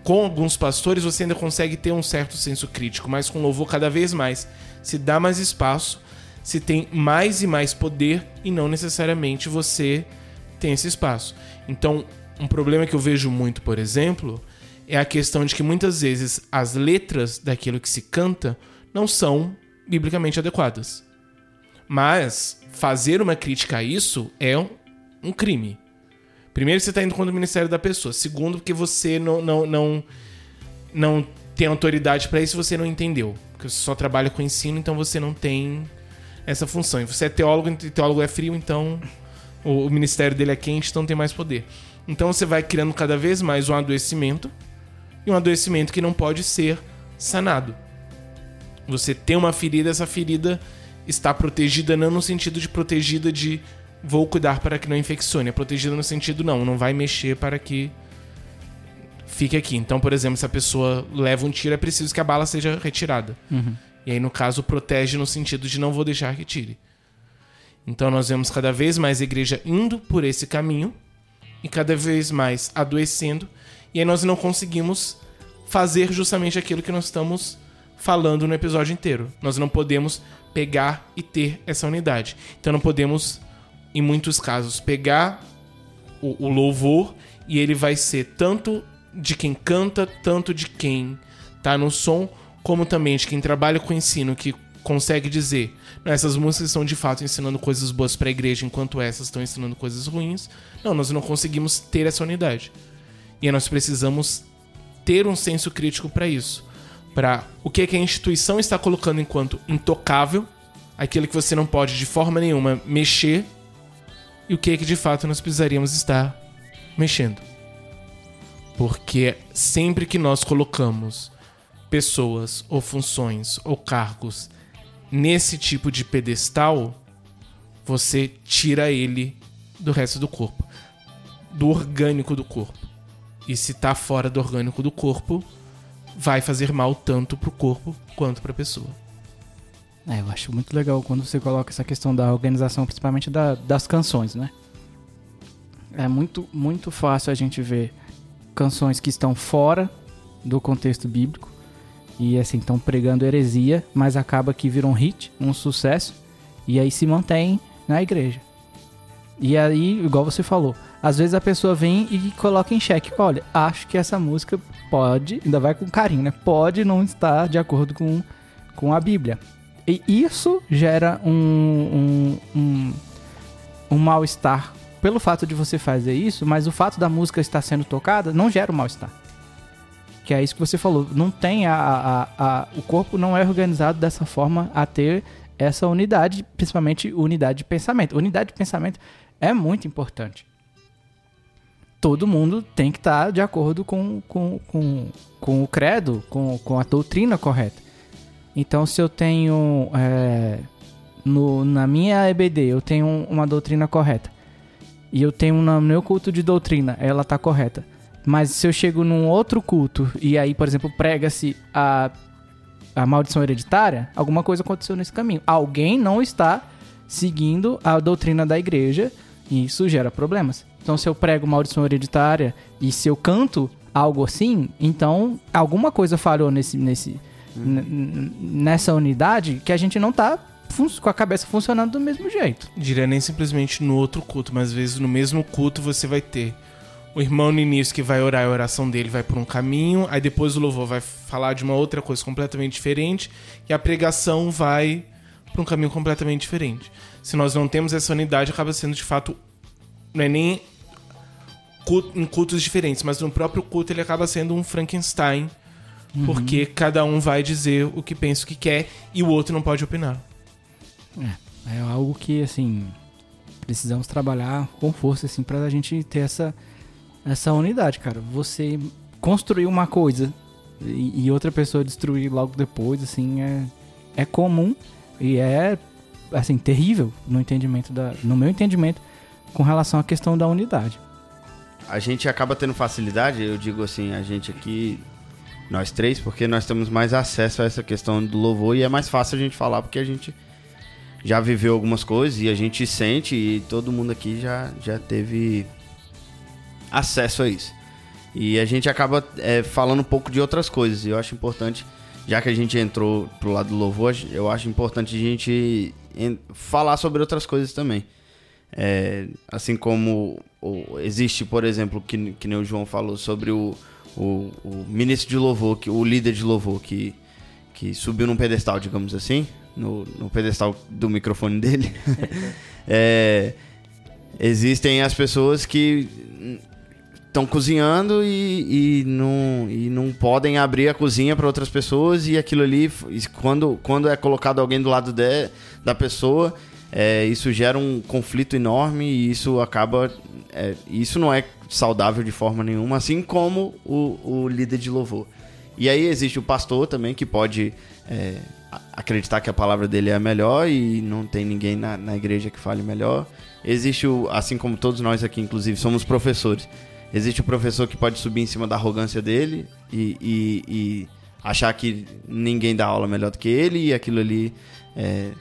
com alguns pastores você ainda consegue ter um certo senso crítico, mas com louvor cada vez mais se dá mais espaço, se tem mais e mais poder e não necessariamente você tem esse espaço. Então, um problema que eu vejo muito, por exemplo, é a questão de que muitas vezes as letras daquilo que se canta não são biblicamente adequadas. Mas fazer uma crítica a isso é um, crime. Primeiro, você está indo contra o ministério da pessoa. Segundo, porque você não, não, não, não tem autoridade para isso você não entendeu. Porque você só trabalha com ensino, então você não tem essa função. E você é teólogo, e teólogo é frio, então O, o ministério dele é quente, então tem mais poder. Então você vai criando cada vez mais um adoecimento e um adoecimento que não pode ser sanado. Você tem uma ferida, essa ferida está protegida não no sentido de protegida de vou cuidar para que não infeccione, é protegida no sentido não, não vai mexer para que fique aqui. Então, por exemplo, se a pessoa leva um tiro, é preciso que a bala seja retirada. Uhum. E aí, no caso, protege no sentido de não vou deixar que tire. Então, nós vemos cada vez mais a igreja indo por esse caminho e cada vez mais adoecendo. E aí, nós não conseguimos fazer justamente aquilo que nós estamos falando no episódio inteiro. Nós não podemos pegar e ter essa unidade. Então, não podemos, em muitos casos, pegar o, o louvor e ele vai ser tanto de quem canta, tanto de quem tá no som, como também de quem trabalha com ensino, que consegue dizer, não, essas músicas estão de fato ensinando coisas boas para a igreja, enquanto essas estão ensinando coisas ruins. Não, nós não conseguimos ter essa unidade. E nós precisamos ter um senso crítico para isso, para o que, é que a instituição está colocando enquanto intocável, aquilo que você não pode de forma nenhuma mexer, e o que é que de fato nós precisaríamos estar mexendo. Porque sempre que nós colocamos pessoas ou funções ou cargos nesse tipo de pedestal, você tira ele do resto do corpo, do orgânico do corpo. E se tá fora do orgânico do corpo, vai fazer mal tanto pro corpo quanto pra pessoa. É, eu acho muito legal quando você coloca essa questão da organização, principalmente da- das canções, né? É muito, muito fácil a gente ver canções que estão fora do contexto bíblico e assim estão pregando heresia, mas acaba que viram um hit, um sucesso e aí se mantém na igreja. E aí, igual você falou, às vezes a pessoa vem e coloca em xeque, olha, acho que essa música pode, ainda vai com carinho, né? Pode não estar de acordo com, com a Bíblia. E isso gera um, um, um, um mal-estar pelo fato de você fazer isso, mas o fato da música estar sendo tocada não gera um mal-estar. Que é isso que você falou. Não tem a, a, a- O corpo não é organizado dessa forma a ter essa unidade, principalmente unidade de pensamento. Unidade de pensamento é muito importante. Todo mundo tem que estar de acordo com, com, com, com o credo, com, com a doutrina correta. Então, se eu tenho. é, no, na minha EBD, eu tenho uma doutrina correta. E eu tenho no meu culto de doutrina, ela tá correta. Mas se eu chego num outro culto e aí, por exemplo, prega-se a, a maldição hereditária, alguma coisa aconteceu nesse caminho. Alguém não está seguindo a doutrina da igreja e isso gera problemas. Então, se eu prego maldição hereditária e se eu canto algo assim, então alguma coisa falhou nesse, nesse, nessa unidade que a gente não tá com a cabeça funcionando do mesmo jeito. Diria nem simplesmente no outro culto, mas às vezes no mesmo culto você vai ter o irmão no início que vai orar, a oração dele vai por um caminho, aí depois o louvor vai falar de uma outra coisa completamente diferente e a pregação vai por um caminho completamente diferente. Se nós não temos essa unidade, acaba sendo de fato não é nem cu- em cultos diferentes, mas no próprio culto ele acaba sendo um Frankenstein, porque cada um vai dizer o que pensa, o que quer e o outro não pode opinar. É algo que, assim, precisamos trabalhar com força, assim, pra gente ter essa, essa unidade, cara. Você construir uma coisa e, e outra pessoa destruir logo depois, assim, é, é comum e é, assim, terrível no entendimento da, no meu entendimento, com relação à questão da unidade. A gente acaba tendo facilidade, eu digo assim, a gente aqui, nós três, porque nós temos mais acesso a essa questão do louvor e é mais fácil a gente falar porque a gente já viveu algumas coisas e a gente sente e todo mundo aqui já, já teve acesso a isso. E a gente acaba é, falando um pouco de outras coisas e eu acho importante, já que a gente entrou pro lado do louvor, eu acho importante a gente en- falar sobre outras coisas também. É, assim como existe, por exemplo, que, que nem o João falou sobre o, o, o ministro de louvor, que, o líder de louvor que, que subiu num pedestal, digamos assim, no, no pedestal do microfone dele. É, existem as pessoas que estão cozinhando e, e, não, e não podem abrir a cozinha para outras pessoas e aquilo ali, quando, quando é colocado alguém do lado de, da pessoa, é, isso gera um conflito enorme e isso acaba. É, isso não é saudável de forma nenhuma, assim como o, o líder de louvor. E aí existe o pastor também que pode é, acreditar que a palavra dele é a melhor e não tem ninguém na, na igreja que fale melhor. Existe o, assim como todos nós aqui, inclusive, somos professores. Existe o professor que pode subir em cima da arrogância dele e, e, e achar que ninguém dá aula melhor do que ele e aquilo ali é,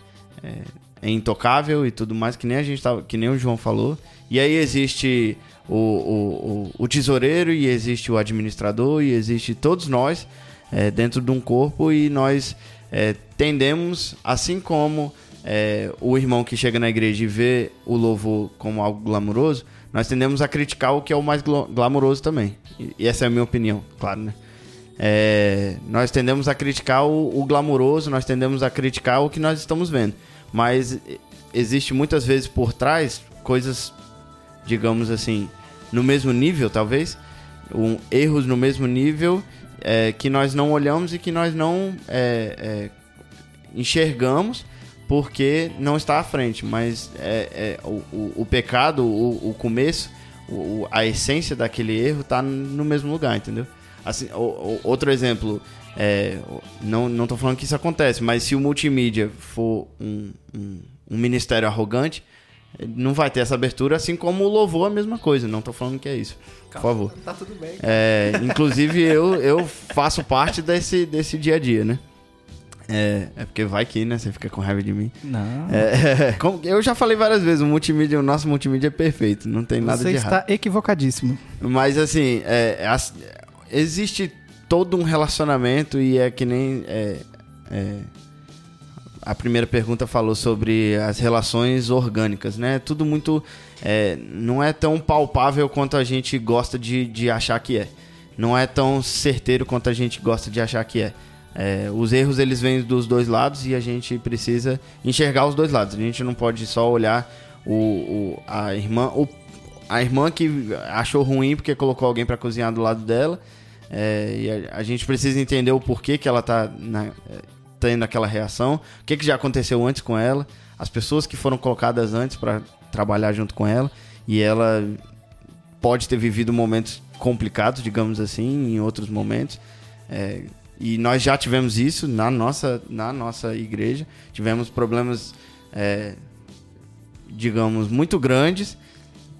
é, é intocável e tudo mais, que nem a gente tava, que nem o João falou. E aí existe o, o, o, tesoureiro e existe o administrador e existe todos nós é, dentro de um corpo e nós é, tendemos, assim como é, o irmão que chega na igreja e vê o louvor como algo glamouroso, nós tendemos a criticar o que é o mais glamouroso também. E essa é a minha opinião, claro, né? É, nós tendemos a criticar o, o glamouroso, nós tendemos a criticar o que nós estamos vendo. Mas existe muitas vezes por trás coisas, digamos assim, no mesmo nível, talvez, um, erros no mesmo nível é, que nós não olhamos e que nós não é, é enxergamos porque não está à frente. Mas é, é o, o, o, pecado, o, o começo, a essência daquele erro está no mesmo lugar, entendeu? Assim, outro exemplo, é, não, não tô falando que isso acontece, mas se o multimídia for um, um, um, ministério arrogante, não vai ter essa abertura, assim como o louvor a mesma coisa. Não tô falando que é isso. Por favor. Tá tudo bem. É, inclusive, eu, eu faço parte desse, desse dia a dia, né? É, é porque vai que, né? Você fica com raiva de mim. Não. É, como, eu já falei várias vezes, o multimídia, o nosso multimídia é perfeito, não tem nada Você de errado. Você está equivocadíssimo. Mas assim, é, é existe todo um relacionamento e é que nem é, é, a primeira pergunta falou sobre as relações orgânicas, né? Tudo muito é, não é tão palpável quanto a gente gosta de, de achar que é. Não é tão certeiro quanto a gente gosta de achar que é. É, os erros eles vêm dos dois lados e a gente precisa enxergar os dois lados. A gente não pode só olhar o, o a irmã, o, a irmã que achou ruim porque colocou alguém para cozinhar do lado dela. É, e a, a, gente precisa entender o porquê que ela está é, tendo aquela reação, o que, que já aconteceu antes com ela, as pessoas que foram colocadas antes para trabalhar junto com ela e ela pode ter vivido momentos complicados, digamos assim, em outros momentos. É, e nós já tivemos isso na nossa, na nossa igreja. Tivemos problemas, é, digamos, muito grandes,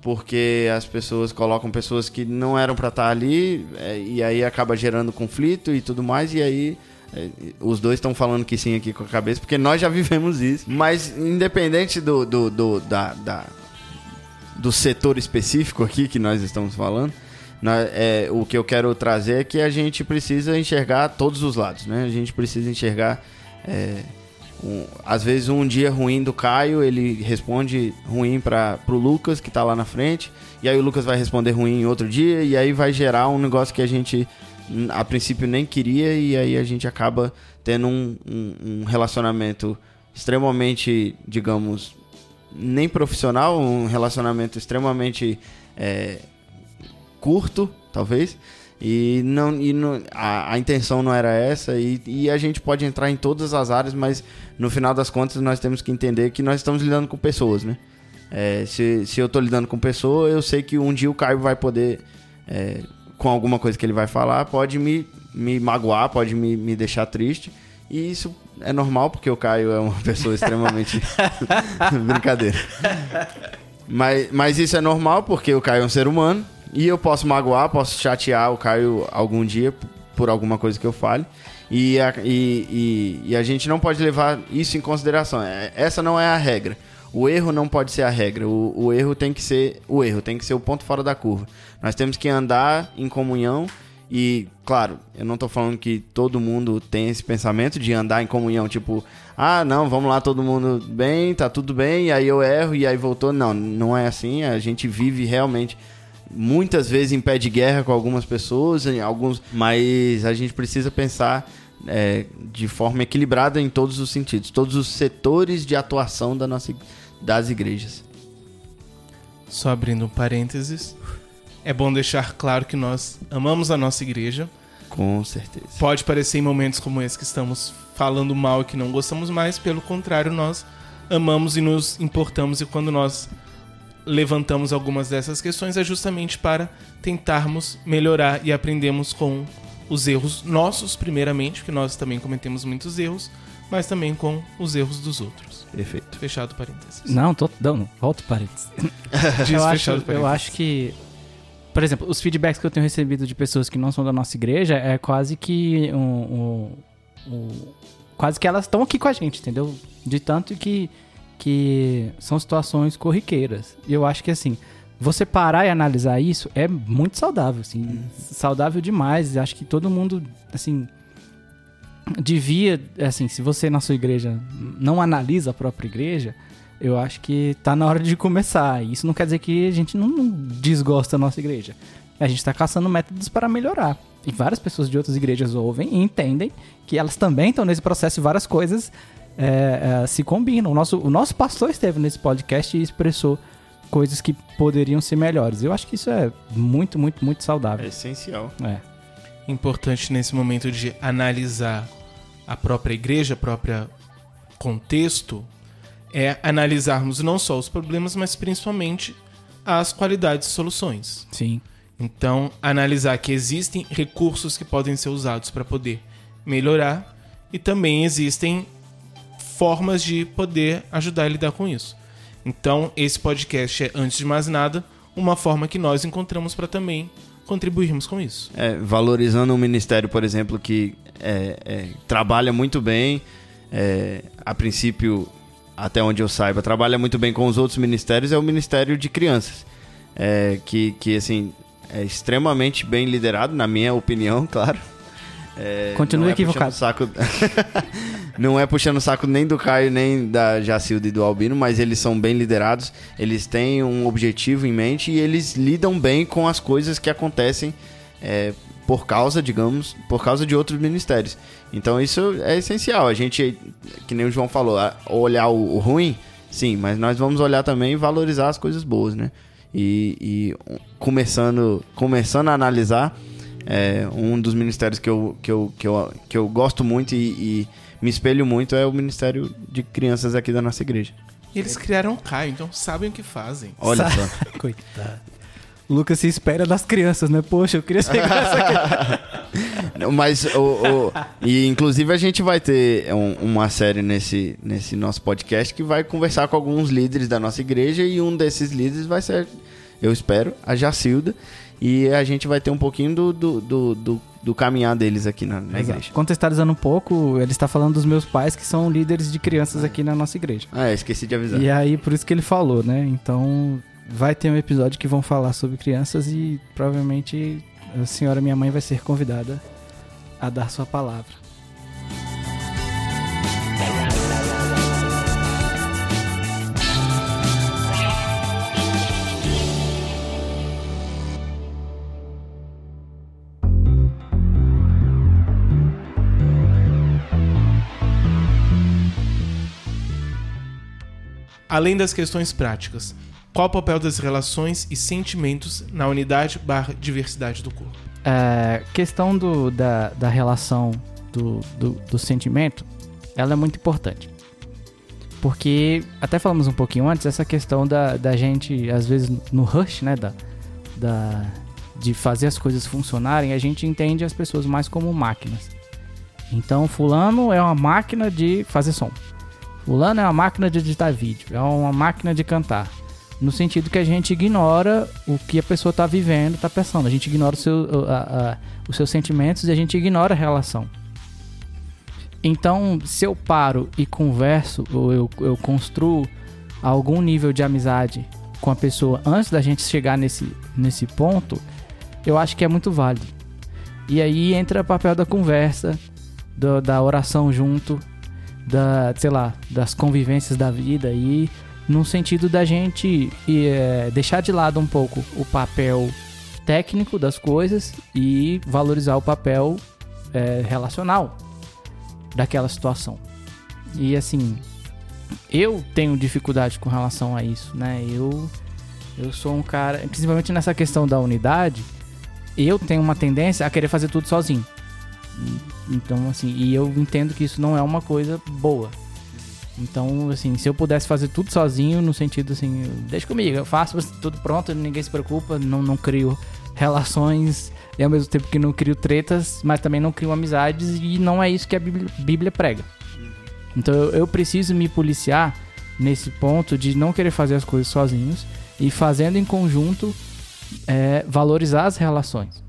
porque as pessoas colocam pessoas que não eram para estar ali, é, e aí acaba gerando conflito e tudo mais, e aí é, os dois estão falando que sim aqui com a cabeça, porque nós já vivemos isso. Mas independente do, do, do da, da, do setor específico aqui que nós estamos falando, é, o que eu quero trazer é que a gente precisa enxergar todos os lados, né? A gente precisa enxergar. É, um, às vezes um dia ruim do Caio, ele responde ruim para o Lucas, que está lá na frente, e aí o Lucas vai responder ruim em outro dia, e aí vai gerar um negócio que a gente a princípio nem queria, e aí a gente acaba tendo um, um, um relacionamento extremamente, digamos, nem profissional, um relacionamento extremamente é, curto, talvez. E não, e não a, a, intenção não era essa, e, e, a gente pode entrar em todas as áreas, mas no final das contas nós temos que entender que nós estamos lidando com pessoas, né? É, se, se eu estou lidando com pessoa, eu sei que um dia o Caio vai poder, é, com alguma coisa que ele vai falar, pode me, me magoar, pode me, me deixar triste. E isso é normal, porque o Caio é uma pessoa extremamente. Brincadeira. Mas, mas isso é normal, porque o Caio é um ser humano. E eu posso magoar, posso chatear o Caio algum dia por alguma coisa que eu fale. E a, e, e, e a gente não pode levar isso em consideração. É, essa não é a regra. O erro não pode ser a regra. O, o erro tem que ser o erro, tem que ser o ponto fora da curva. Nós temos que andar em comunhão e, claro, eu não estou falando que todo mundo tem esse pensamento de andar em comunhão, tipo, ah, não, vamos lá, todo mundo bem, tá tudo bem, e aí eu erro e aí voltou. Não, não é assim. A gente vive realmente muitas vezes em pé de guerra com algumas pessoas, em alguns, mas a gente precisa pensar é, de forma equilibrada em todos os sentidos, todos os setores de atuação da nossa, das igrejas. Só abrindo um parênteses, é bom deixar claro que nós amamos a nossa igreja. Com certeza. Pode parecer em momentos como esse que estamos falando mal e que não gostamos mais, pelo contrário, nós amamos e nos importamos e quando nós levantamos algumas dessas questões é justamente para tentarmos melhorar e aprendemos com os erros nossos, primeiramente, porque nós também cometemos muitos erros, mas também com os erros dos outros. Perfeito. Fechado parênteses. Não, tô, não, não, volta parênteses. Diz eu, acho, fechado eu parênteses. acho que, por exemplo, os feedbacks que eu tenho recebido de pessoas que não são da nossa igreja é quase que um, um- um- quase que elas estão aqui com a gente, entendeu? De tanto que que são situações corriqueiras. E eu acho que assim, você parar e analisar isso é muito saudável, assim, saudável demais. Acho que todo mundo, assim, devia, assim, se você na sua igreja não analisa a própria igreja, eu acho que tá na hora de começar. Isso não quer dizer que a gente não, desgosta da nossa igreja. A gente tá caçando métodos para melhorar. E várias pessoas de outras igrejas ouvem e entendem que elas também estão nesse processo e várias coisas é, é, se combinam. O nosso, o nosso pastor esteve nesse podcast e expressou coisas que poderiam ser melhores. Eu acho que isso é muito, muito, muito É saudável. essencial. É. importante nesse momento de analisar a própria igreja, a própria contexto, é analisarmos não só os problemas, mas principalmente as qualidades e soluções. Sim. Então, analisar que existem recursos que podem ser usados para poder melhorar e também existem formas de poder ajudar a lidar com isso. Então, esse podcast é, antes de mais nada, uma forma que nós encontramos para também contribuirmos com isso. É, valorizando um ministério, por exemplo, que é, é, trabalha muito bem, é, a princípio, até onde eu saiba, trabalha muito bem com os outros ministérios, é o Ministério de Crianças. É, que, que, assim, é extremamente bem liderado, na minha opinião, claro. É, é equivocado. Saco... não é puxando o saco nem do Caio, nem da Jacilda e do Albino, mas eles são bem liderados, eles têm um objetivo em mente e eles lidam bem com as coisas que acontecem é, por causa, digamos, por causa de outros ministérios. Então isso é essencial. A gente, que nem o João falou, olhar o, ruim, sim, mas nós vamos olhar também e valorizar as coisas boas, né? E, e, começando, começando a analisar, é, um dos ministérios que eu, que eu, que eu, que eu gosto muito e, e me espelho muito é o Ministério de Crianças aqui da nossa igreja. E eles criaram o Caio, então sabem o que fazem. Olha Sa- só. Coitado. Lucas se espera das crianças, né? Poxa, eu queria ser essa aqui. Mas, o, o- e inclusive a gente vai ter um- uma série nesse, nesse nosso podcast que vai conversar com alguns líderes da nossa igreja e um desses líderes vai ser, eu espero, a Jacilda. E a gente vai ter um pouquinho do, do, do, do- do caminhar deles aqui na, na igreja. Contextualizando um pouco, ele está falando dos meus pais que são líderes de crianças aqui na nossa igreja. Ah, é, esqueci de avisar. E aí, por isso que ele falou, né? Então, vai ter um episódio que vão falar sobre crianças e provavelmente a senhora, minha mãe, vai ser convidada a dar sua palavra. Além das questões práticas, qual o papel das relações e sentimentos na unidade barra diversidade do corpo? É, questão do, da, da relação do, do, do sentimento, ela é muito importante. Porque, até falamos um pouquinho antes, essa questão da, da gente, às vezes, no rush, né, da, da, de fazer as coisas funcionarem, a gente entende as pessoas mais como máquinas. Então, fulano é uma máquina de fazer som. Fulano é uma máquina de editar vídeo, é uma máquina de cantar. No sentido que a gente ignora o que a pessoa está vivendo, está pensando. A gente ignora o seu- a- a- os seus sentimentos e a gente ignora a relação. Então, se eu paro e converso, ou eu, eu construo algum nível de amizade com a pessoa antes da gente chegar nesse, nesse ponto, eu acho que é muito válido. E aí entra o papel da conversa, do- da oração junto, da, sei lá, das convivências da vida e no sentido da gente eh, deixar de lado um pouco o papel técnico das coisas e valorizar o papel eh, relacional daquela situação. E assim, eu tenho dificuldade com relação a isso, né? Eu eu sou um cara, principalmente nessa questão da unidade, eu tenho uma tendência a querer fazer tudo sozinho. Então, assim, e eu entendo que isso não é uma coisa boa. Então, assim, se eu pudesse fazer tudo sozinho, no sentido assim, deixa comigo, eu faço tudo pronto, ninguém se preocupa, não, não crio relações e ao mesmo tempo que não crio tretas, mas também não crio amizades e não é isso que a Bíblia, prega. Então eu, eu preciso me policiar nesse ponto de não querer fazer as coisas sozinhos e fazendo em conjunto é, valorizar as relações.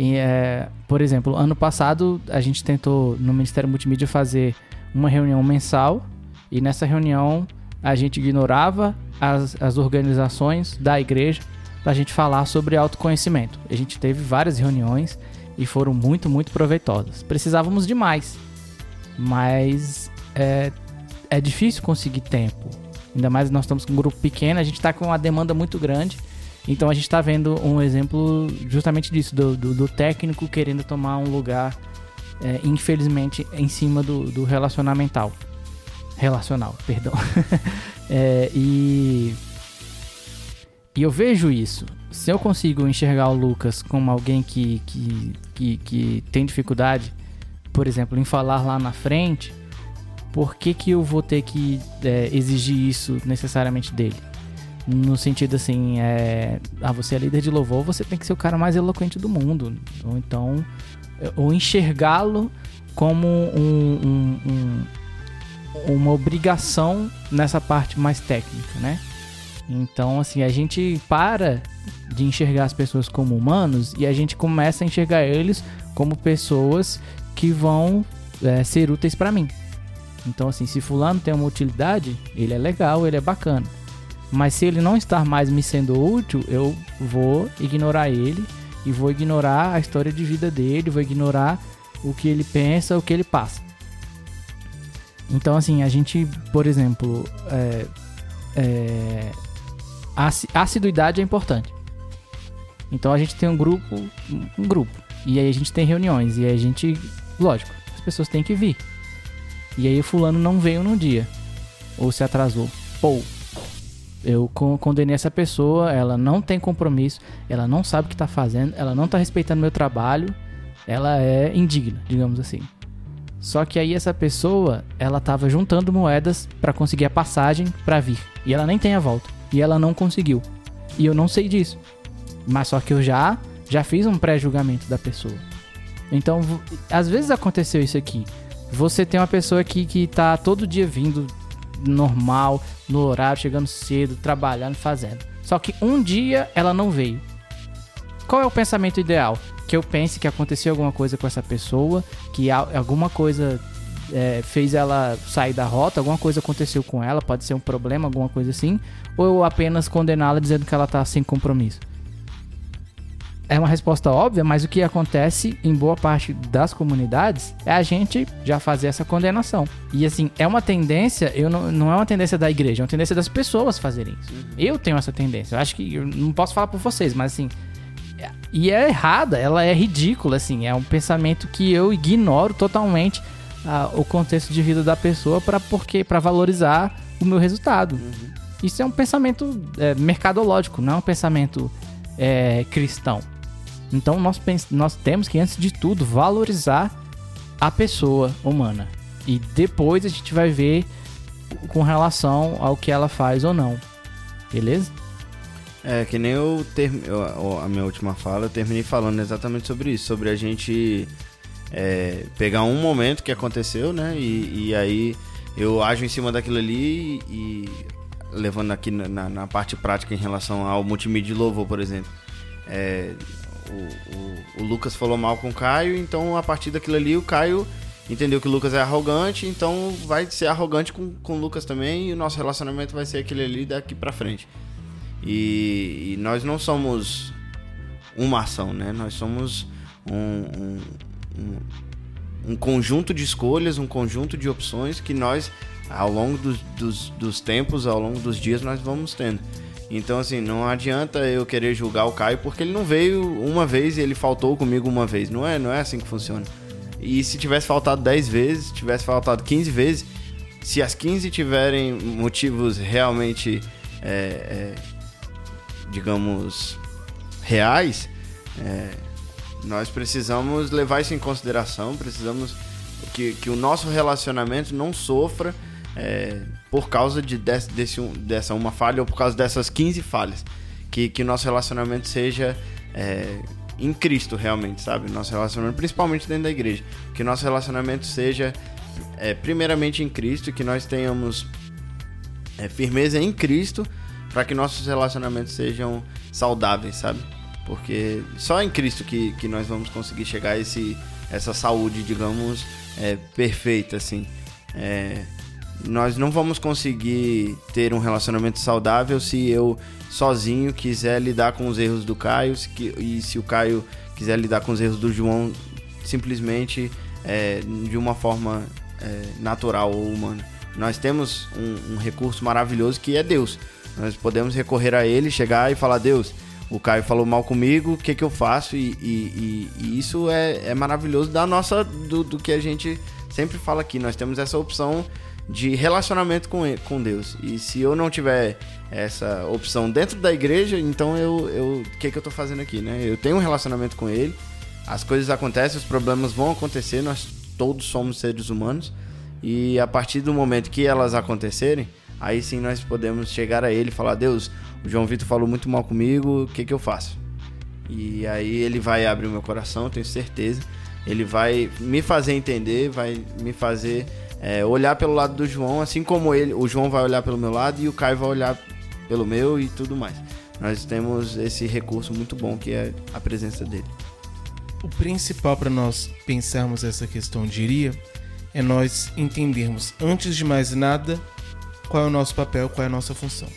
E, é, por exemplo, ano passado a gente tentou no Ministério Multimídia fazer uma reunião mensal e nessa reunião a gente ignorava as, as organizações da igreja para a gente falar sobre autoconhecimento. A gente teve várias reuniões e foram muito, muito proveitosas. Precisávamos de mais, mas é, é difícil conseguir tempo. Ainda mais nós estamos com um grupo pequeno, a gente está com uma demanda muito grande. Então a gente está vendo um exemplo justamente disso, do, do, do técnico querendo tomar um lugar, é, infelizmente, em cima do, do relacionamental. Relacional, perdão. é, e e eu vejo isso. Se eu consigo enxergar o Lucas como alguém que, que, que, que tem dificuldade, por exemplo, em falar lá na frente, por que, que eu vou ter que é, exigir isso necessariamente dele? No sentido assim, é, ah, você é líder de louvor, você tem que ser o cara mais eloquente do mundo. Ou então, ou enxergá-lo como um, um, um, uma obrigação nessa parte mais técnica, né? Então, assim, a gente para de enxergar as pessoas como humanos e a gente começa a enxergar eles como pessoas que vão é, ser úteis para mim. Então, assim, se fulano tem uma utilidade, ele é legal, ele é bacana. Mas se ele não estar mais me sendo útil, eu vou ignorar ele e vou ignorar a história de vida dele, vou ignorar o que ele pensa, o que ele passa. Então, assim, a gente, por exemplo, é, é, a assiduidade é importante. Então a gente tem um grupo, um grupo. E aí a gente tem reuniões. E aí a gente, lógico, as pessoas têm que vir. E aí o fulano não veio num dia. Ou se atrasou. Pô, eu condenei essa pessoa, ela não tem compromisso, ela não sabe o que está fazendo, ela não está respeitando meu trabalho, ela é indigna, digamos assim. Só que aí essa pessoa, ela estava juntando moedas para conseguir a passagem para vir, e ela nem tem a volta e ela não conseguiu. E eu não sei disso. Mas só que eu já já fiz um pré-julgamento da pessoa. Então, às vezes aconteceu isso aqui. Você tem uma pessoa aqui que tá todo dia vindo normal, no horário, chegando cedo, trabalhando, fazendo. Só que um dia ela não veio. Qual é o pensamento ideal? Que eu pense que aconteceu alguma coisa com essa pessoa, que alguma coisa é, fez ela sair da rota, alguma coisa aconteceu com ela, pode ser um problema, alguma coisa assim, ou eu apenas condená-la dizendo que ela tá sem compromisso? É uma resposta óbvia, mas o que acontece em boa parte das comunidades é a gente já fazer essa condenação. E assim, é uma tendência, eu não, não é uma tendência da igreja, é uma tendência das pessoas fazerem isso. Uhum. Eu tenho essa tendência. Eu acho que eu não posso falar por vocês, mas assim, e é errada, ela é ridícula, assim, é um pensamento que eu ignoro totalmente a, o contexto de vida da pessoa para porque para valorizar o meu resultado. Uhum. Isso é um pensamento é, mercadológico, não é um pensamento é, cristão. Então nós, nós temos que, antes de tudo, valorizar a pessoa humana. E depois a gente vai ver com relação ao que ela faz ou não. Beleza? É, que nem eu, ter... a minha última fala, eu terminei falando exatamente sobre isso, sobre a gente é, pegar um momento que aconteceu, né? E, e, aí eu ajo em cima daquilo ali e, levando aqui na, na, parte prática em relação ao multimídia de louvor, por exemplo. É, o, o, Lucas falou mal com o Caio, então a partir daquilo ali o Caio entendeu que o Lucas é arrogante, então vai ser arrogante com, com o Lucas também e o nosso relacionamento vai ser aquele ali daqui pra frente. E, e nós não somos uma ação, né? Nós somos um, um um, um conjunto de escolhas, um conjunto de opções que nós, ao longo dos, dos, dos tempos, ao longo dos dias, nós vamos tendo. Então, assim, não adianta eu querer julgar o Caio porque ele não veio uma vez e ele faltou comigo uma vez. Não é, não é assim que funciona. E se tivesse faltado 10 vezes, tivesse faltado 15 vezes, se as 15 tiverem motivos realmente, é, é, digamos, reais, é, nós precisamos levar isso em consideração, precisamos que, que o nosso relacionamento não sofra é, por causa de desse, dessa uma falha ou por causa dessas 15 falhas. Que, que nosso relacionamento seja é, em Cristo realmente, sabe? Nosso relacionamento, principalmente dentro da igreja. Que nosso relacionamento seja é, primeiramente em Cristo, que nós tenhamos é, firmeza em Cristo para que nossos relacionamentos sejam saudáveis, sabe? Porque só em Cristo que, que nós vamos conseguir chegar a esse, essa saúde, digamos, é, perfeita, assim. É, nós não vamos conseguir ter um relacionamento saudável se eu sozinho quiser lidar com os erros do Caio e se o Caio quiser lidar com os erros do João simplesmente é, de uma forma é, natural ou humana. Nós temos um, um, recurso maravilhoso que é Deus. Nós podemos recorrer a Ele, chegar e falar: Deus, o Caio falou mal comigo, o que, que eu faço? E, e, e, e isso é, é, maravilhoso da nossa, do, do que a gente sempre fala aqui. Nós temos essa opção de relacionamento com, com Deus. E se eu não tiver essa opção dentro da igreja, então eu, o que, que eu estou fazendo aqui, né? Eu tenho um relacionamento com Ele, as coisas acontecem, os problemas vão acontecer, nós todos somos seres humanos. E a partir do momento que elas acontecerem, aí sim nós podemos chegar a ele e falar: Deus, o João Vitor falou muito mal comigo, o que, que eu faço? E aí ele vai abrir o meu coração, tenho certeza. Ele vai me fazer entender, vai me fazer é, olhar pelo lado do João, assim como ele, o João vai olhar pelo meu lado e o Caio vai olhar pelo meu e tudo mais. Nós temos esse recurso muito bom que é a presença dele. O principal para nós pensarmos essa questão, diria, é nós entendermos, antes de mais nada, qual é o nosso papel, qual é a nossa função.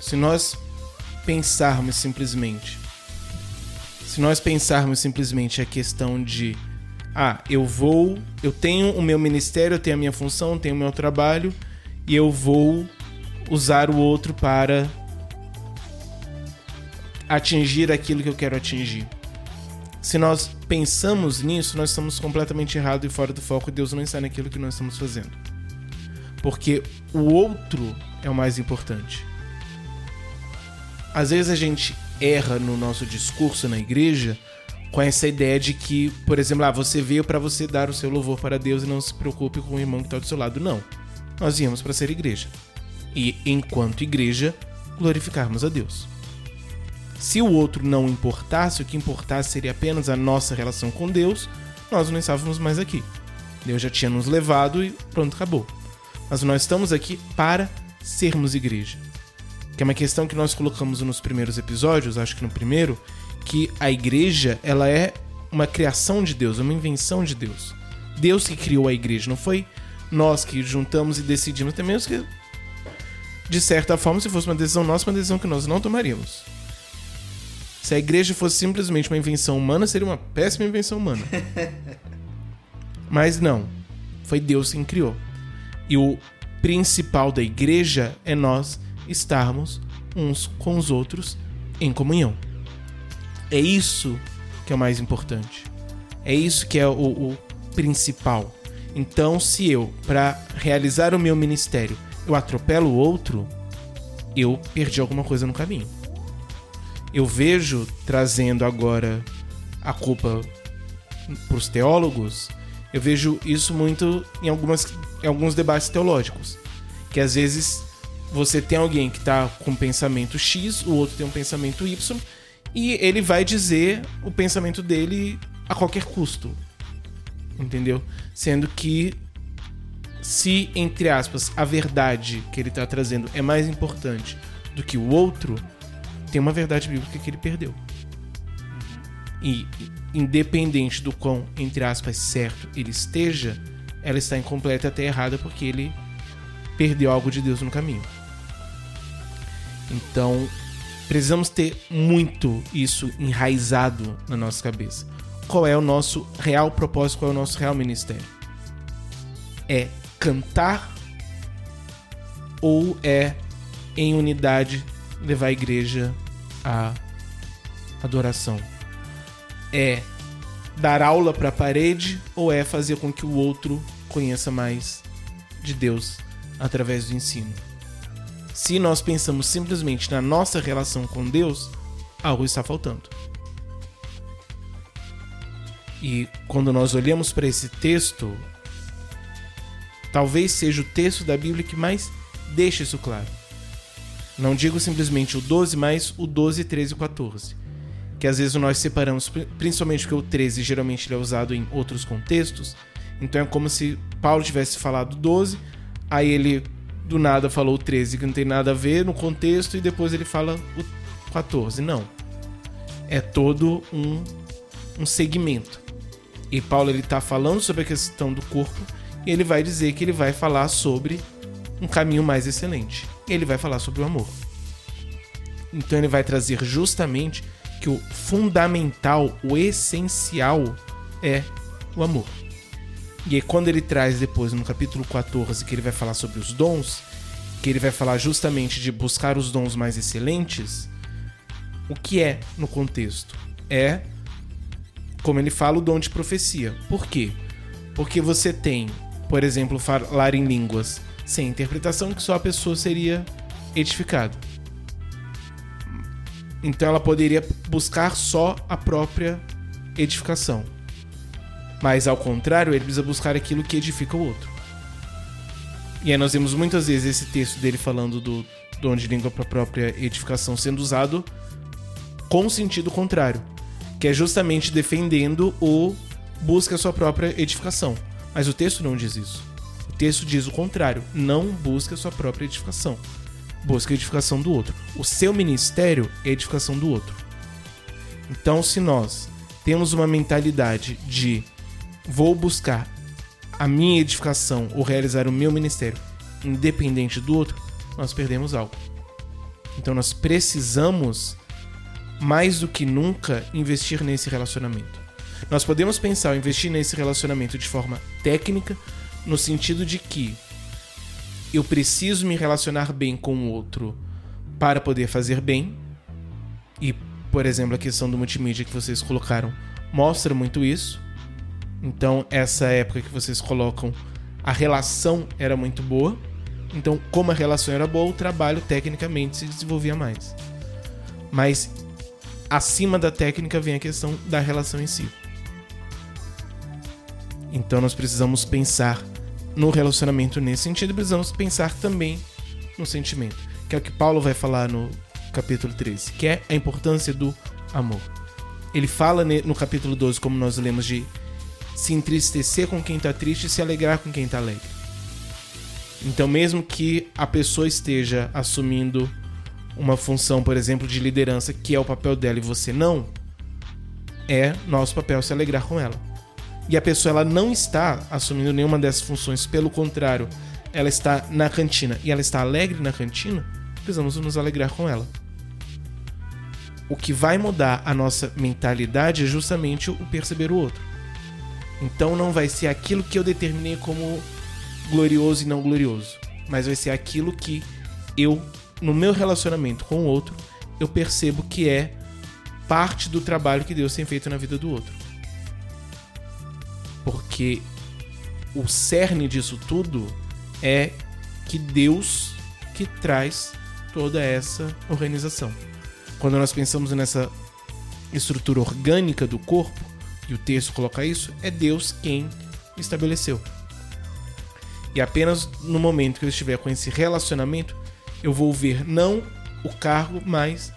Se nós pensarmos simplesmente, se nós pensarmos simplesmente a questão de ah, eu vou, eu tenho o meu ministério, eu tenho a minha função, tenho o meu trabalho e eu vou usar o outro para atingir aquilo que eu quero atingir. Se nós pensamos nisso, nós estamos completamente errados e fora do foco Deus não está naquilo que nós estamos fazendo. Porque o outro é o mais importante. Às vezes a gente erra no nosso discurso na igreja com essa ideia de que, por exemplo, ah, você veio para você dar o seu louvor para Deus e não se preocupe com o irmão que está do seu lado. Não. Nós viemos para ser igreja. E, enquanto igreja, glorificarmos a Deus. Se o outro não importasse, o que importasse seria apenas a nossa relação com Deus, nós não estávamos mais aqui. Deus já tinha nos levado e pronto, acabou. Mas nós estamos aqui para sermos igreja. Que é uma questão que nós colocamos nos primeiros episódios, acho que no primeiro, que a igreja ela é uma criação de Deus, uma invenção de Deus. Deus que criou a igreja, não foi nós que juntamos e decidimos, até mesmo que, de certa forma, se fosse uma decisão nossa, uma decisão que nós não tomaríamos. Se a igreja fosse simplesmente uma invenção humana, seria uma péssima invenção humana. Mas não. Foi Deus quem criou. E o principal da igreja é nós estarmos uns com os outros em comunhão. É isso que é o mais importante. É isso que é o, o principal. Então, se eu, para realizar o meu ministério, eu atropelo o outro, eu perdi alguma coisa no caminho. Eu vejo trazendo agora a culpa para os teólogos, eu vejo isso muito em, algumas, em alguns debates teológicos. Que às vezes você tem alguém que está com um pensamento X, o outro tem um pensamento Y, e ele vai dizer o pensamento dele a qualquer custo. Entendeu? Sendo que se, entre aspas, a verdade que ele está trazendo é mais importante do que o outro, tem uma verdade bíblica que ele perdeu. E independente do quão, entre aspas, certo ele esteja, ela está incompleta até errada porque ele perdeu algo de Deus no caminho. Então, Precisamos ter muito isso enraizado na nossa cabeça. Qual é o nosso real propósito, qual é o nosso real ministério? É cantar ou é em unidade levar a igreja à adoração? É dar aula para a parede ou é fazer com que o outro conheça mais de Deus através do ensino? Se nós pensamos simplesmente na nossa relação com Deus, algo está faltando. E quando nós olhamos para esse texto, talvez seja o texto da Bíblia que mais deixa isso claro. Não digo simplesmente o 12, mas o 12, 13 e 14. Que às vezes nós separamos, principalmente porque o 13 geralmente ele é usado em outros contextos. Então é como se Paulo tivesse falado 12, aí ele do nada falou o 13, que não tem nada a ver no contexto, e depois ele fala o 14. Não. É todo um, um segmento. E Paulo ele está falando sobre a questão do corpo, e ele vai dizer que ele vai falar sobre um caminho mais excelente. Ele vai falar sobre o amor. Então ele vai trazer justamente que o fundamental, o essencial é o amor. E aí, quando ele traz depois no capítulo 14 que ele vai falar sobre os dons, que ele vai falar justamente de buscar os dons mais excelentes, o que é no contexto? É, como ele fala, o dom de profecia. Por quê? Porque você tem, por exemplo, falar em línguas sem interpretação, que só a pessoa seria edificada. Então ela poderia buscar só a própria edificação. Mas ao contrário, ele precisa buscar aquilo que edifica o outro. E aí nós vemos muitas vezes esse texto dele falando do dom de língua para a própria edificação sendo usado com sentido contrário, que é justamente defendendo o busca a sua própria edificação. Mas o texto não diz isso. O texto diz o contrário, não busca a sua própria edificação. Busca a edificação do outro. O seu ministério é a edificação do outro. Então, se nós temos uma mentalidade de vou buscar a minha edificação ou realizar o meu ministério independente do outro, nós perdemos algo. Então nós precisamos mais do que nunca investir nesse relacionamento. Nós podemos pensar investir nesse relacionamento de forma técnica, no sentido de que eu preciso me relacionar bem com o outro para poder fazer bem. E, por exemplo, a questão do multimídia que vocês colocaram mostra muito isso. Então, essa época que vocês colocam, a relação era muito boa. Então, como a relação era boa, o trabalho tecnicamente se desenvolvia mais. Mas acima da técnica vem a questão da relação em si. Então, nós precisamos pensar no relacionamento nesse sentido, precisamos pensar também no sentimento, que é o que Paulo vai falar no capítulo 13, que é a importância do amor. Ele fala no capítulo 12, como nós lemos, de se entristecer com quem está triste e se alegrar com quem está alegre. Então, mesmo que a pessoa esteja assumindo uma função, por exemplo, de liderança, que é o papel dela e você não, é nosso papel se alegrar com ela. E a pessoa ela não está assumindo nenhuma dessas funções, pelo contrário, ela está na cantina e ela está alegre na cantina, precisamos nos alegrar com ela. O que vai mudar a nossa mentalidade é justamente o perceber o outro. Então não vai ser aquilo que eu determinei como glorioso e não glorioso, mas vai ser aquilo que eu, no meu relacionamento com o outro, eu percebo que é parte do trabalho que Deus tem feito na vida do outro. Porque o cerne disso tudo é que Deus que traz toda essa organização. Quando nós pensamos nessa estrutura orgânica do corpo, e o texto coloca isso, é Deus quem estabeleceu. E apenas no momento que eu estiver com esse relacionamento, eu vou ver não o cargo, mas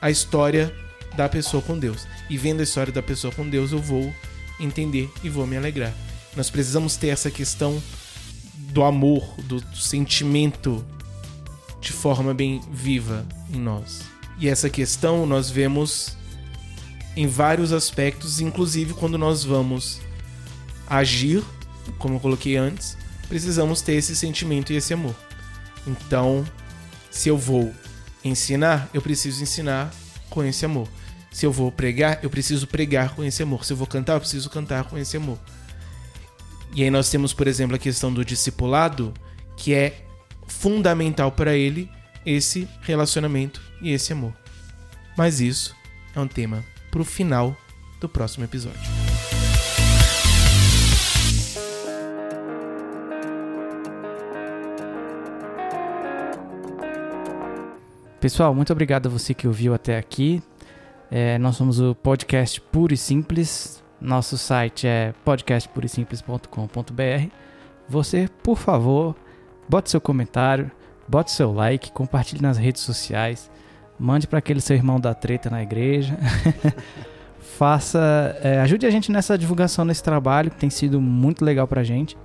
a história da pessoa com Deus. E vendo a história da pessoa com Deus, eu vou entender e vou me alegrar. Nós precisamos ter essa questão do amor, do, do sentimento de forma bem viva em nós. E essa questão nós vemos em vários aspectos, inclusive quando nós vamos agir, como eu coloquei antes, precisamos ter esse sentimento e esse amor. Então, se eu vou ensinar, eu preciso ensinar com esse amor. Se eu vou pregar, eu preciso pregar com esse amor. Se eu vou cantar, eu preciso cantar com esse amor. E aí nós temos, por exemplo, a questão do discipulado, que é fundamental para ele esse relacionamento e esse amor. Mas isso é um tema para o final do próximo episódio. Pessoal, muito obrigado a você que ouviu até aqui. É, nós somos o podcast Puro e Simples. Nosso site é podcastpurisimples.com.br. Você, por favor, bote seu comentário, bote seu like, compartilhe nas redes sociais, mande para aquele seu irmão da treta na igreja. Faça, é, ajude a gente nessa divulgação nesse trabalho que tem sido muito legal pra gente.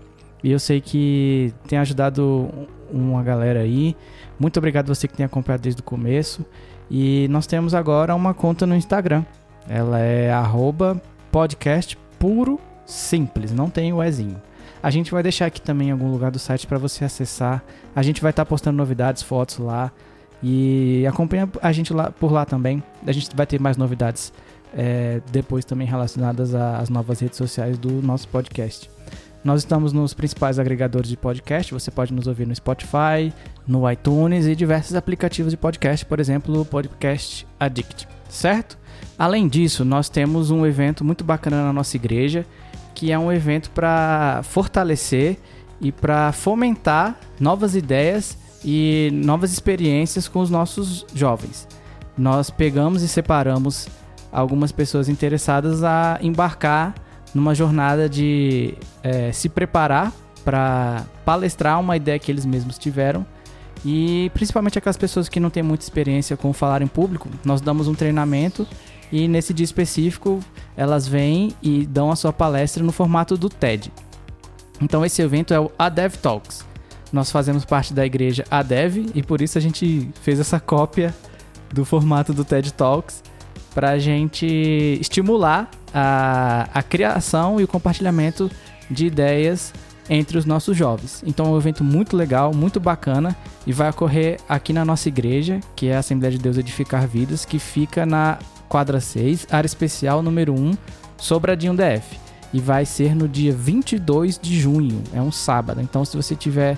E eu sei que tem ajudado uma galera aí. Muito obrigado você que tem acompanhado desde o começo. E nós temos agora uma conta no Instagram. Ela é arroba podcast puro simples, não tem o Ezinho. A gente vai deixar aqui também em algum lugar do site para você acessar. A gente vai estar tá postando novidades, fotos lá. E acompanha a gente lá por lá também. A gente vai ter mais novidades é, depois também relacionadas às novas redes sociais do nosso podcast. Nós estamos nos principais agregadores de podcast. Você pode nos ouvir no Spotify, no iTunes e diversos aplicativos de podcast, por exemplo, o Podcast Addict, certo? Além disso, nós temos um evento muito bacana na nossa igreja, que é um evento para fortalecer e para fomentar novas ideias e novas experiências com os nossos jovens. Nós pegamos e separamos algumas pessoas interessadas a embarcar numa jornada de é, se preparar para palestrar uma ideia que eles mesmos tiveram e principalmente aquelas pessoas que não têm muita experiência com falar em público, nós damos um treinamento e nesse dia específico elas vêm e dão a sua palestra no formato do TED. Então esse evento é o ADEV Talks. Nós fazemos parte da igreja ADEV e por isso a gente fez essa cópia do formato do TED Talks para a gente estimular a, a criação e o compartilhamento de ideias entre os nossos jovens. Então é um evento muito legal, muito bacana e vai ocorrer aqui na nossa igreja, que é a Assembleia de Deus Edificar Vidas, que fica na quadra 6, área especial número 1, Sobradinho DF. E vai ser no dia 22 de junho, é um sábado. Então se você tiver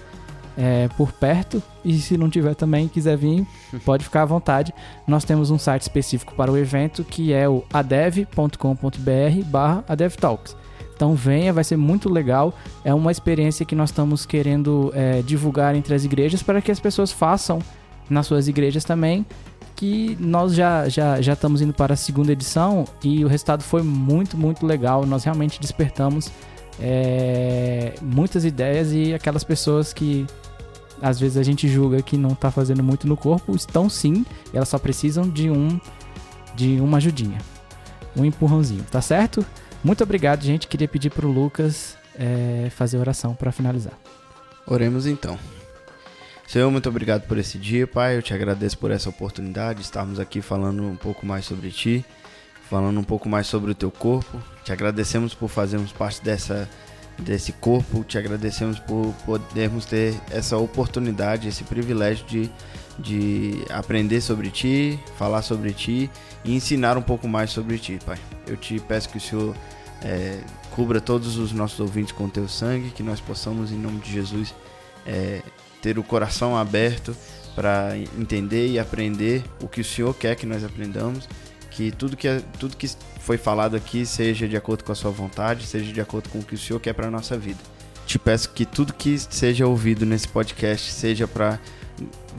é, por perto. E se não tiver também quiser vir, pode ficar à vontade. Nós temos um site específico para o evento que é o adev.com.br adevtalks. Então venha, vai ser muito legal. É uma experiência que nós estamos querendo é, divulgar entre as igrejas para que as pessoas façam nas suas igrejas também. Que nós já, já, já estamos indo para a segunda edição e o resultado foi muito, muito legal. Nós realmente despertamos é, muitas ideias e aquelas pessoas que às vezes a gente julga que não está fazendo muito no corpo, estão sim, elas só precisam de um de uma ajudinha, um empurrãozinho, tá certo? Muito obrigado, gente. Queria pedir pro Lucas é, fazer oração para finalizar. Oremos então. Senhor, muito obrigado por esse dia, Pai. Eu te agradeço por essa oportunidade de estarmos aqui falando um pouco mais sobre Ti, falando um pouco mais sobre o Teu corpo. Te agradecemos por fazermos parte dessa desse corpo. Te agradecemos por podermos ter essa oportunidade, esse privilégio de, de aprender sobre ti, falar sobre ti e ensinar um pouco mais sobre ti, Pai. Eu te peço que o Senhor é, cubra todos os nossos ouvintes com teu sangue, que nós possamos, em nome de Jesus, é, ter o coração aberto para entender e aprender o que o Senhor quer que nós aprendamos que tudo que, é, tudo que foi falado aqui seja de acordo com a sua vontade, seja de acordo com o que o Senhor quer para a nossa vida. Te peço que tudo que seja ouvido nesse podcast seja para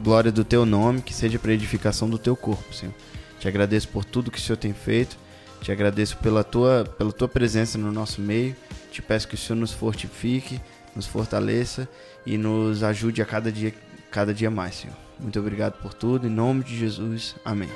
glória do teu nome, que seja para edificação do teu corpo, Senhor. Te agradeço por tudo que o Senhor tem feito. Te agradeço pela tua, pela tua presença no nosso meio. Te peço que o Senhor nos fortifique, nos fortaleça e nos ajude a cada dia, cada dia mais, Senhor. Muito obrigado por tudo. Em nome de Jesus. Amém.